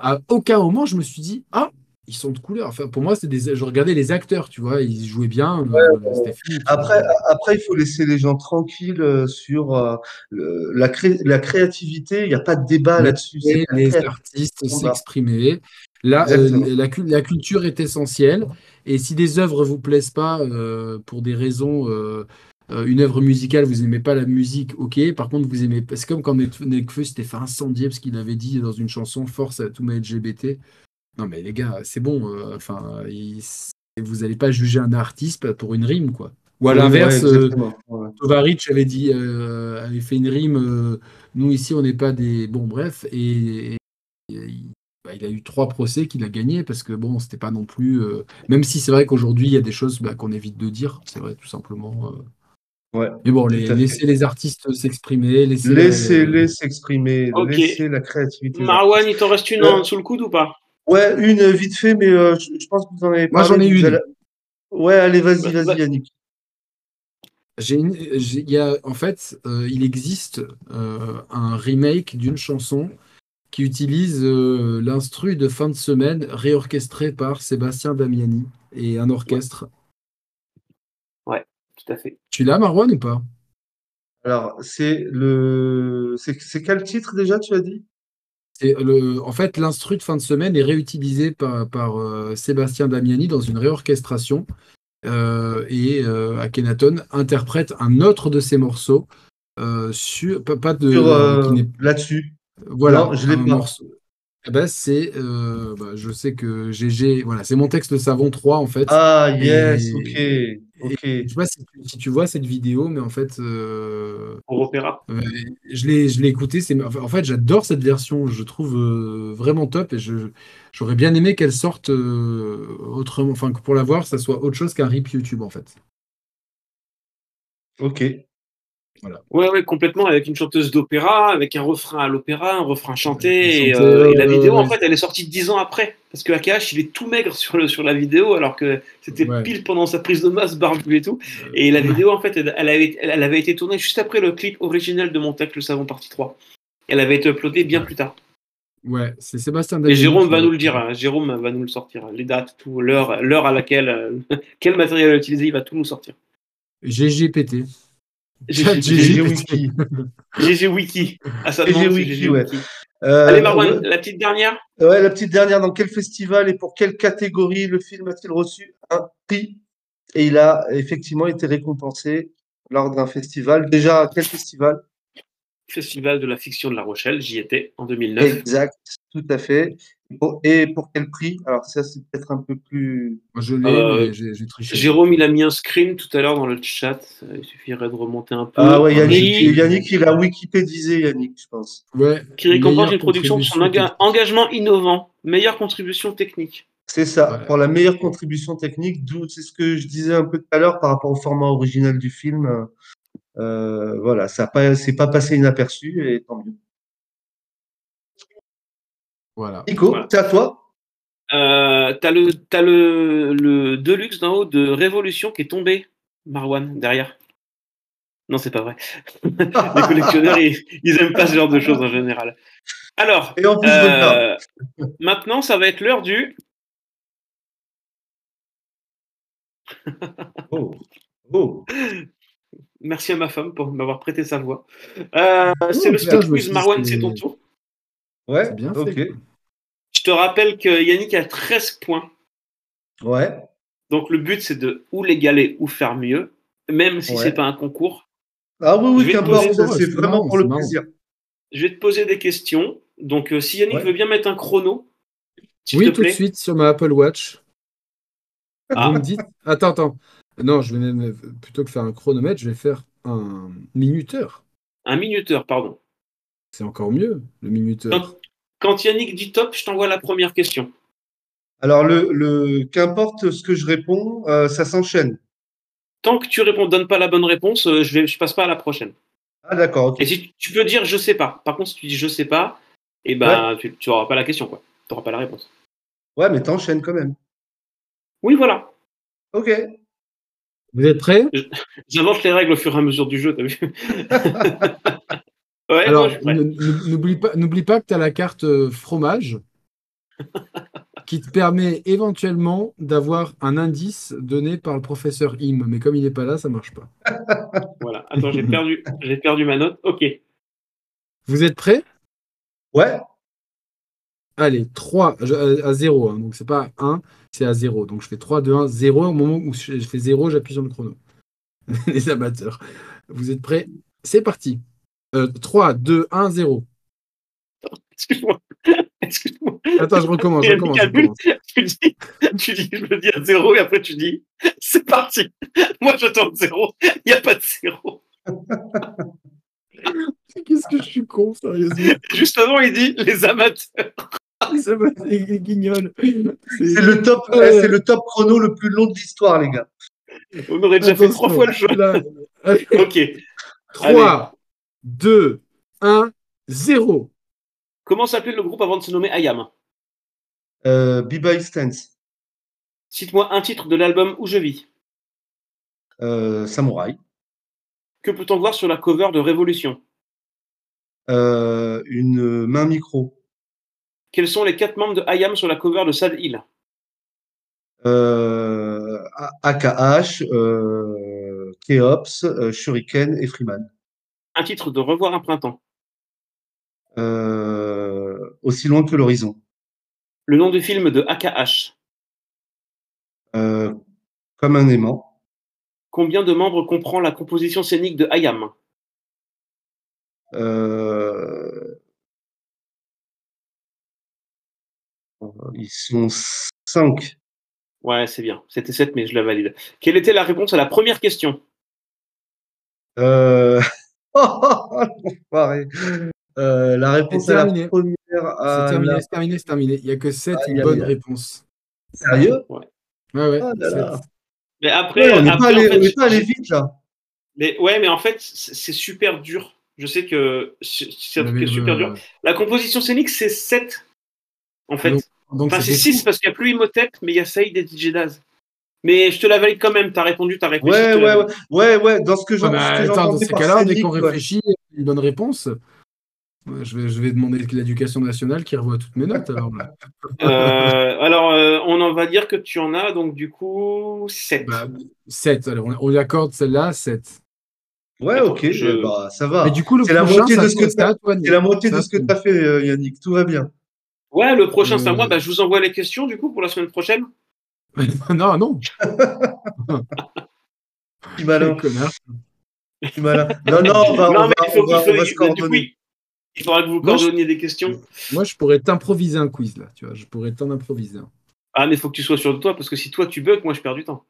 B: À aucun moment, je me suis dit, ah, ils sont de couleur. Enfin, pour moi, c'est des. Je regardais les acteurs, tu vois, ils jouaient bien. euh, fini,
C: Après,
B: vois.
C: après, il faut laisser les gens tranquilles euh, sur euh, la, cré- la créativité. Il n'y a pas de débat là-dessus. C'est la
B: les artistes s'exprimer. Là, euh, la, cu- la culture est essentielle. Et si des œuvres vous plaisent pas euh, pour des raisons, euh, euh, une œuvre musicale, vous aimez pas la musique, ok. Par contre, vous aimez. C'est comme quand Nekfeu s'était fait incendier parce qu'il avait dit dans une chanson Force à tous mes LGBT. Non, mais les gars, c'est bon. Enfin, il- vous n'allez pas juger un artiste pour une rime, quoi. Ou à l'inverse,
C: ouais.
B: Tovarich avait dit, avait fait une rime. nous ici, on n'est pas des. Bon, bref, et, et il, a eu trois procès qu'il a gagné parce que bon, c'était pas non plus. euh, même si c'est vrai qu'aujourd'hui, il y a des choses bah, qu'on évite de dire, c'est vrai, tout simplement. euh.
C: Ouais.
B: Mais bon, les, laissez les artistes s'exprimer, laissez.
C: Laissez-les s'exprimer, laissez la créativité.
A: Marwan, il t'en reste une
C: Euh,
A: sous le coude ou pas?
C: Ouais, une vite fait, mais euh, je, je pense que vous en avez
B: Moi,
C: parlé.
B: j'en ai une.
C: allez- Ouais, allez, vas-y,
A: Bah,
C: vas-y,
A: bah-
C: Yannick.
B: J'ai une- j'ai- il y a, en fait, euh, il existe euh, un remake d'une chanson qui utilise euh, l'instru de fin de semaine réorchestré par Sébastien Damiani et un orchestre.
A: Tout à fait.
B: Tu l'as, Marwan, ou pas?
C: Alors, c'est le. C'est quel titre déjà, tu as dit?
B: Et le, en fait, l'instru de fin de semaine est réutilisé par, par euh, Sébastien Damiani dans une réorchestration. Euh, et euh, Akhenaton interprète un autre de ses morceaux euh, sur pas, pas de euh,
C: euh, là-dessus.
B: Voilà
C: Non, je l'ai
B: un
C: pas.
B: morceau. Eh ben, c'est euh, bah, je sais que GG voilà c'est mon texte Savon 3 en fait
C: Ah, yes,
B: Et-
C: ok,
B: et je sais pas si, tu- si tu vois cette vidéo mais en fait euh,
A: Pour opéra.
B: euh, je l'ai je l'ai écouté c'est en fait j'adore cette version je trouve euh, vraiment top et je j'aurais bien aimé qu'elle sorte euh, autrement enfin que pour la voir ça soit autre chose qu'un rip YouTube en fait
C: Ok.
A: Ouais, ouais, complètement, avec une chanteuse d'opéra, avec un refrain à l'opéra, un refrain chanté. Et,
B: Chanté,
A: euh, et la vidéo,
B: ouais,
A: en fait, elle est sortie dix ans après. Parce que AKH, il est tout maigre sur, le, sur la vidéo, alors que c'était
B: Ouais.
A: pile pendant sa prise de masse, barbu et tout. Et la vidéo, en fait, elle, elle avait, elle avait été tournée juste après le clip original de Mon texte, Le Savon partie 3. Elle avait été uploadée bien plus tard.
B: ouais c'est Sébastien
A: Et
B: Damiani
A: Jérôme va nous le dire, hein. Jérôme va nous le sortir, les dates, tout, l'heure, l'heure à laquelle, euh, quel matériel a utilisé, il va tout nous sortir.
B: GGPT
A: GG
C: Wiki.
A: GG Wiki.
C: GG Wiki,
A: GG
C: ouais.
A: Wiki.
C: Euh,
A: Allez, Marwan, la petite dernière
C: Ouais, la petite dernière, dans quel festival et pour quelle catégorie le film a-t-il reçu un prix? Et il a effectivement été récompensé lors d'un festival. Déjà, quel festival?
A: Festival de la fiction de La Rochelle, j'y étais en 2009.
C: Exact, tout à fait. Et pour, et pour quel prix? Alors ça, c'est peut-être un peu plus...
B: Je l'ai
A: Euh,
B: j'ai triché
A: Jérôme, il a mis un screen tout à l'heure dans le chat. Il suffirait de remonter un peu.
C: Ah ouais, Yannick, Yannick, il a wikipédisé, Yannick, je pense.
B: ouais
A: qui récompense une production de son enga- engagement innovant, meilleure contribution technique.
C: C'est ça,
B: Voilà.
C: pour la meilleure contribution technique, d'où c'est ce que je disais un peu tout à l'heure par rapport au format original du film. euh, euh, voilà, ça n'a pas, c'est pas passé inaperçu et tant mieux.
B: Voilà
C: Nico,
A: Voilà.
C: c'est à toi.
A: Euh, T'as le, t'as le, le Deluxe d'en haut de Révolution qui est tombé, Marwan, derrière. Non, c'est pas vrai. Les collectionneurs, ils, ils aiment pas ce genre de choses en général. Alors,
C: Et en plus de ça,
A: euh, maintenant, ça va être l'heure du.
C: oh, oh.
A: Merci à ma femme pour m'avoir prêté sa voix. Euh, c'est
B: Oh,
A: le
B: me
A: Quiz, Marwan,
B: c'est
A: ton tour.
C: Ouais,
B: c'est bien
C: ok.
B: fait.
A: Je te rappelle que Yannick a 13 points.
C: Ouais,
A: Donc le but, c'est de ou l'égaler ou faire mieux, même si
C: Ouais.
A: c'est pas un concours.
C: ah oui, oui, qu'importe, c'est vraiment
B: marrant,
C: pour le plaisir.
A: Je vais te poser des questions. Donc euh, si Yannick
C: Ouais.
A: veut bien mettre un chrono,
B: oui
A: te
B: tout de suite sur ma Apple Watch
A: Ah.
B: vous me dites attends attends non je vais même plutôt que faire un chronomètre je vais faire un minuteur
A: Un minuteur, pardon.
B: C'est encore mieux le minuteur
A: Quand, quand Yannick dit top, je t'envoie la première question.
C: Alors, le, le, qu'importe ce que je réponds, euh, ça s'enchaîne.
A: Tant que tu réponds, donne pas la bonne réponse, euh, je vais, je passe pas à la prochaine.
C: Ah, d'accord, ok.
A: Et si tu peux dire je sais pas. Par contre, si tu dis je sais pas, et ben tu, tu auras pas la question quoi. Tu auras pas la réponse.
C: Ouais, mais t'enchaînes quand même.
A: Oui, voilà.
C: Ok.
B: vous êtes prêts?
A: J'invente les règles au fur et à mesure du jeu, t'as vu? Ouais,
B: alors n'oublie pas n'oublie pas que tu as la carte euh, fromage qui te permet éventuellement d'avoir un indice donné par le professeur Im mais comme il n'est pas là ça marche pas
A: Voilà. Attends, j'ai perdu, j'ai perdu ma note. Ok.
B: vous êtes prêts?
C: Ouais,
B: Allez, 3 je- à 0, donc c'est pas 1, c'est à 0. Donc je fais 3, 2, 1, 0. Au moment où je je fais 0, j'appuie sur le chrono. Les amateurs. Vous êtes prêts? C'est parti. Euh, 3, 2, 1, 0.
A: Excuse-moi. Excuse-moi.
B: Attends, je recommence, je recommence. je
A: tu dis, tu dis, je le dis à zéro et après tu dis, c'est parti. Moi, j'attends zéro. Il n'y a pas de zéro.
B: Qu'est-ce que je suis con, sérieusement.
A: Juste avant, il dit les amateurs.
B: C'est guignol.
C: c'est le top,
B: ouais,
C: c'est le top chrono le plus long de l'histoire, les gars.
A: On aurait déjà fait trois fois le jeu.
B: Là,
A: Ok.
B: 3, 2, 1, 0.
A: Comment s'appelait le groupe avant de se nommer Ayam?
C: Euh, B-Boy Stance,
A: Cite-moi un titre de l'album Où je vis.
C: euh, Samouraï,
A: Que peut-on voir sur la cover de Révolution?
C: Euh, une main micro,
A: Quels sont les quatre membres de Ayam sur la cover de Sad Hill?
C: Euh, AKH, euh, Keops, euh, Shuriken et Freeman.
A: Un titre de Revoir un printemps.
C: Euh, aussi loin que l'horizon.
A: Le nom du film de AKH.
C: Euh, comme un aimant.
A: Combien de membres comprend la composition scénique de Hayam
C: Euh, ils sont cinq.
A: Ouais, c'est bien. C'était 7, mais je la valide. Quelle était la réponse à la première question?
C: Euh... Euh, la réponse
B: C'est
C: à la première.
B: C'est terminé,
C: la-
B: c'est terminé, c'est terminé. Il n'y a que 7
C: Aïe, aïe,
B: bonnes réponses.
C: Sérieux?
B: Ouais, ouais.
C: Ah là là.
B: sept.
A: Mais après,
C: Ouais, On n'est pas,
A: en
C: allé,
A: fait,
C: on n'est pas allé vite là.
A: Mais ouais, mais en fait, c'est super dur. Je sais que c'est c'est un
B: Vous
A: truc qui est
B: avez
A: super dur. La composition scénique, c'est 7. En fait.
B: Donc, donc
A: enfin, c'est
B: beaucoup.
A: 6 parce qu'il n'y a plus Imhotep, mais il y a Saïd et DJ Daz. Mais je te la valide quand même. T'as répondu, t'as réfléchi.
C: Ouais, ouais, ouais, ouais, ouais. Dans ce que j'en-
B: bah,
C: que
B: attends, dans ces
C: par
B: cas-là, dès qu'on
C: ouais.
B: réfléchit une bonne réponse, je vais, je vais demander l'éducation nationale qui revoit toutes mes notes. Alors.
A: Euh, alors, euh, on en va dire que tu en as, donc du coup, 7.
B: Bah, 7. Alors, on, on lui accorde celle-là, 7.
C: Ouais,
A: Attends,
C: ok,
A: je-
C: mais bah, ça va.
B: Mais du coup, le
C: C'est la
B: prochain,
C: moitié de ce que
B: c'est à toi,
C: C'est la moitié de
B: Ça,
C: ce que
B: c'est-
C: tu as fait, euh, Yannick. Tout va bien.
A: Ouais, le prochain, c'est à moi. Bah, je vous envoie les questions, du coup, pour la semaine prochaine.
B: non, non.
C: Petit malin. Petit malin. Non, non,
A: non,
C: on
A: mais
C: va,
A: il faut,
C: on va,
A: il faut-
C: on va se
A: du coup,
C: coordonner.
A: il faudra que vous coordonniez des questions.
B: Moi, je pourrais t'improviser un quiz, là. Tu vois, je pourrais t'en improviser un.
A: Ah, mais il faut que tu sois sûr de toi, parce que si toi tu bugs, moi je perds du temps.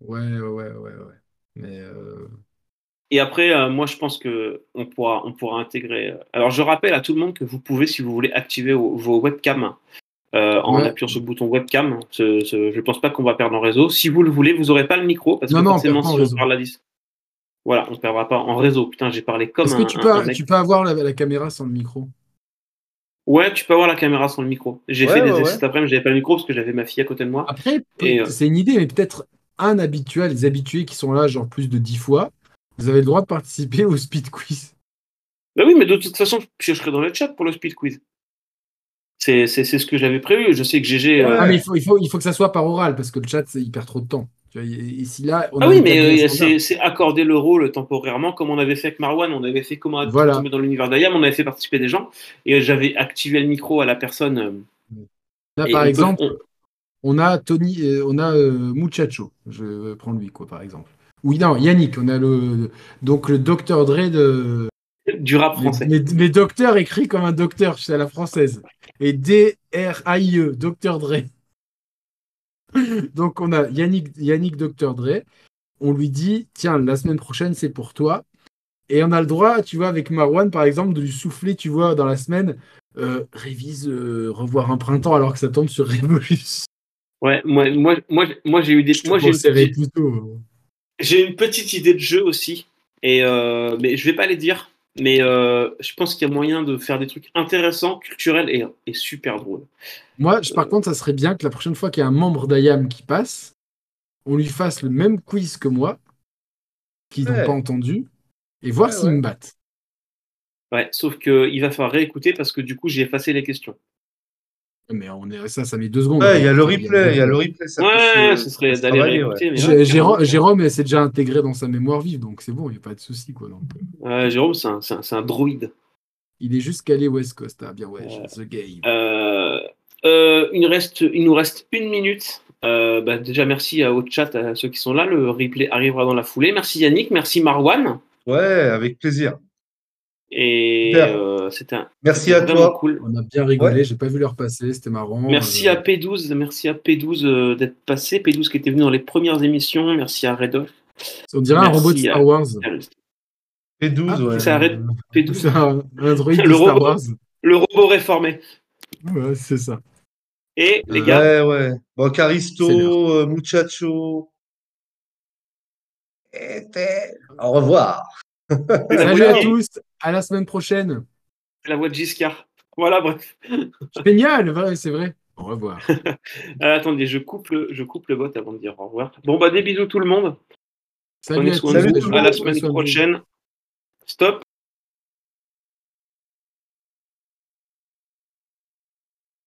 B: Ouais, ouais, ouais, ouais. ouais. Mais euh,
A: Et après, euh, moi je pense que on pourra, on pourra intégrer. euh, Alors je rappelle à tout le monde que vous pouvez, si vous voulez, activer vos, vos webcams euh, en
B: Ouais.
A: appuyant sur le bouton webcam. Ce- ce- je pense pas qu'on va perdre en réseau. Si vous le voulez, vous n'aurez pas le micro, parce
B: Non,
A: que
B: non, on
A: forcément, si on parle à 10. Voilà, on ne perdra pas en réseau. Putain, j'ai parlé comme
B: est-ce
A: un,
B: que tu
A: un-
B: peux,
A: un mec.
B: tu peux avoir la, la caméra sans le micro?
A: Ouais, tu peux avoir la caméra sans le micro. J'ai
C: Ouais,
A: fait des essais cet après-midi, j'avais pas le micro parce que j'avais ma fille à côté de moi.
B: Après,
A: euh,
B: c'est une idée, mais peut-être un habitué, les habitués qui sont là, genre plus de 10 fois, vous avez le droit de participer au speed quiz.
A: Bah oui, mais de toute façon, je serai dans le chat pour le speed quiz. C'est c'est- c'est ce que j'avais prévu. Je sais que GG. euh.
B: Ah, mais il faut, il, faut, il faut que ça soit par oral, parce que le chat, c'est- il perd trop de temps. Et, si là, on
A: Ah oui, mais euh, c'est c'est accorder le rôle temporairement, comme on avait fait avec Marwan, on avait fait comment
B: Voilà.
A: dans l'univers d'Ayam, on avait fait participer des gens, et j'avais activé le micro à la personne. euh,
B: Là, par
A: peut-
B: exemple,
A: on-
B: on a Tony, euh, on a euh, Muchacho. Je prendre lui, quoi, par exemple. Oui, non, Yannick, on a le donc le docteur Dre de
A: du rap français.
B: les docteurs écrit comme un docteur chez la française et D R A I E, docteur Dre. Donc on a Yannick, Yannick docteur Dre. On lui dit tiens la semaine prochaine c'est pour toi. Et on a le droit, tu vois, avec Marwan par exemple, de lui souffler, tu vois, dans la semaine, euh, révise, euh, revoir un printemps alors que ça tombe sur Révolus.
A: Ouais, moi, moi, moi, moi j'ai eu des.
B: Je te
A: Moi, j'ai une, petite-
B: plutôt.
A: j'ai une petite idée de jeu aussi, et euh, mais je vais pas les dire. Mais euh, je pense qu'il y a moyen de faire des trucs intéressants, culturels et, et super drôles.
B: Moi, je- par contre, ça serait bien que la prochaine fois qu'il y a un membre d'IAM qui passe, on lui fasse le même quiz que moi, qu'ils n'ont pas entendu, et voir
C: Ouais,
B: s'ils
C: ouais.
B: me battent.
A: Ouais, sauf que il va falloir réécouter parce que du coup j'ai effacé les questions.
B: Mais on est, ça, ça met deux secondes.
C: Ouais, il y a le replay, il y a le replay. ça peut
A: Ouais, ce serait d'aller réécouter. ouais,
B: Jérôme. Jérôme, elle s'est déjà intégré dans sa mémoire vive, donc c'est bon, il n'y a pas de souci. Quoi, donc, euh,
A: Ouais, Jérôme, c'est un, c'est un- c'est un droïde.
B: il est juste calé West Coast. Ah, bien, ouais,
A: Ouais.
B: The Game.
A: Euh, euh, il, nous reste, il nous reste une minute. Euh, bah, déjà, merci à- au chat, à ceux qui sont là. Le replay arrivera dans la foulée. Merci Yannick, merci Marwan.
C: Ouais, avec plaisir.
A: Et euh, c'était un-
C: Merci à toi.
A: cool.
B: On a bien rigolé,
C: Ouais.
B: j'ai pas vu leur passer, c'était marrant.
A: Merci
B: Euh,
A: à P12, merci à P12 euh, d'être passé. P12 qui était venu dans les premières émissions. Merci à Redolf.
B: On dirait un robot de Star Wars.
C: P12,
B: Ah,
C: ouais.
A: ça arrête. P12,
B: C'est un, un droïde de
A: Le
B: Star
A: robot.
B: Wars.
A: le robot réformé.
B: Ouais, c'est ça.
A: Et les gars,
C: Ouais, ouais. Bon,
B: l'heure.
C: Caristo, euh, Muchacho. Et Au revoir.
B: Salut à tous, à la semaine prochaine.
A: la voix de Giscard. Voilà, bref.
B: Génial, ouais, c'est vrai. Au revoir.
A: Euh, attendez, je coupe, le, je coupe le bot avant de dire au revoir. Bon, bah, des bisous tout le monde.
B: Salut à
C: Salut
A: vous.
C: tout le
A: À la semaine prochaine. Stop.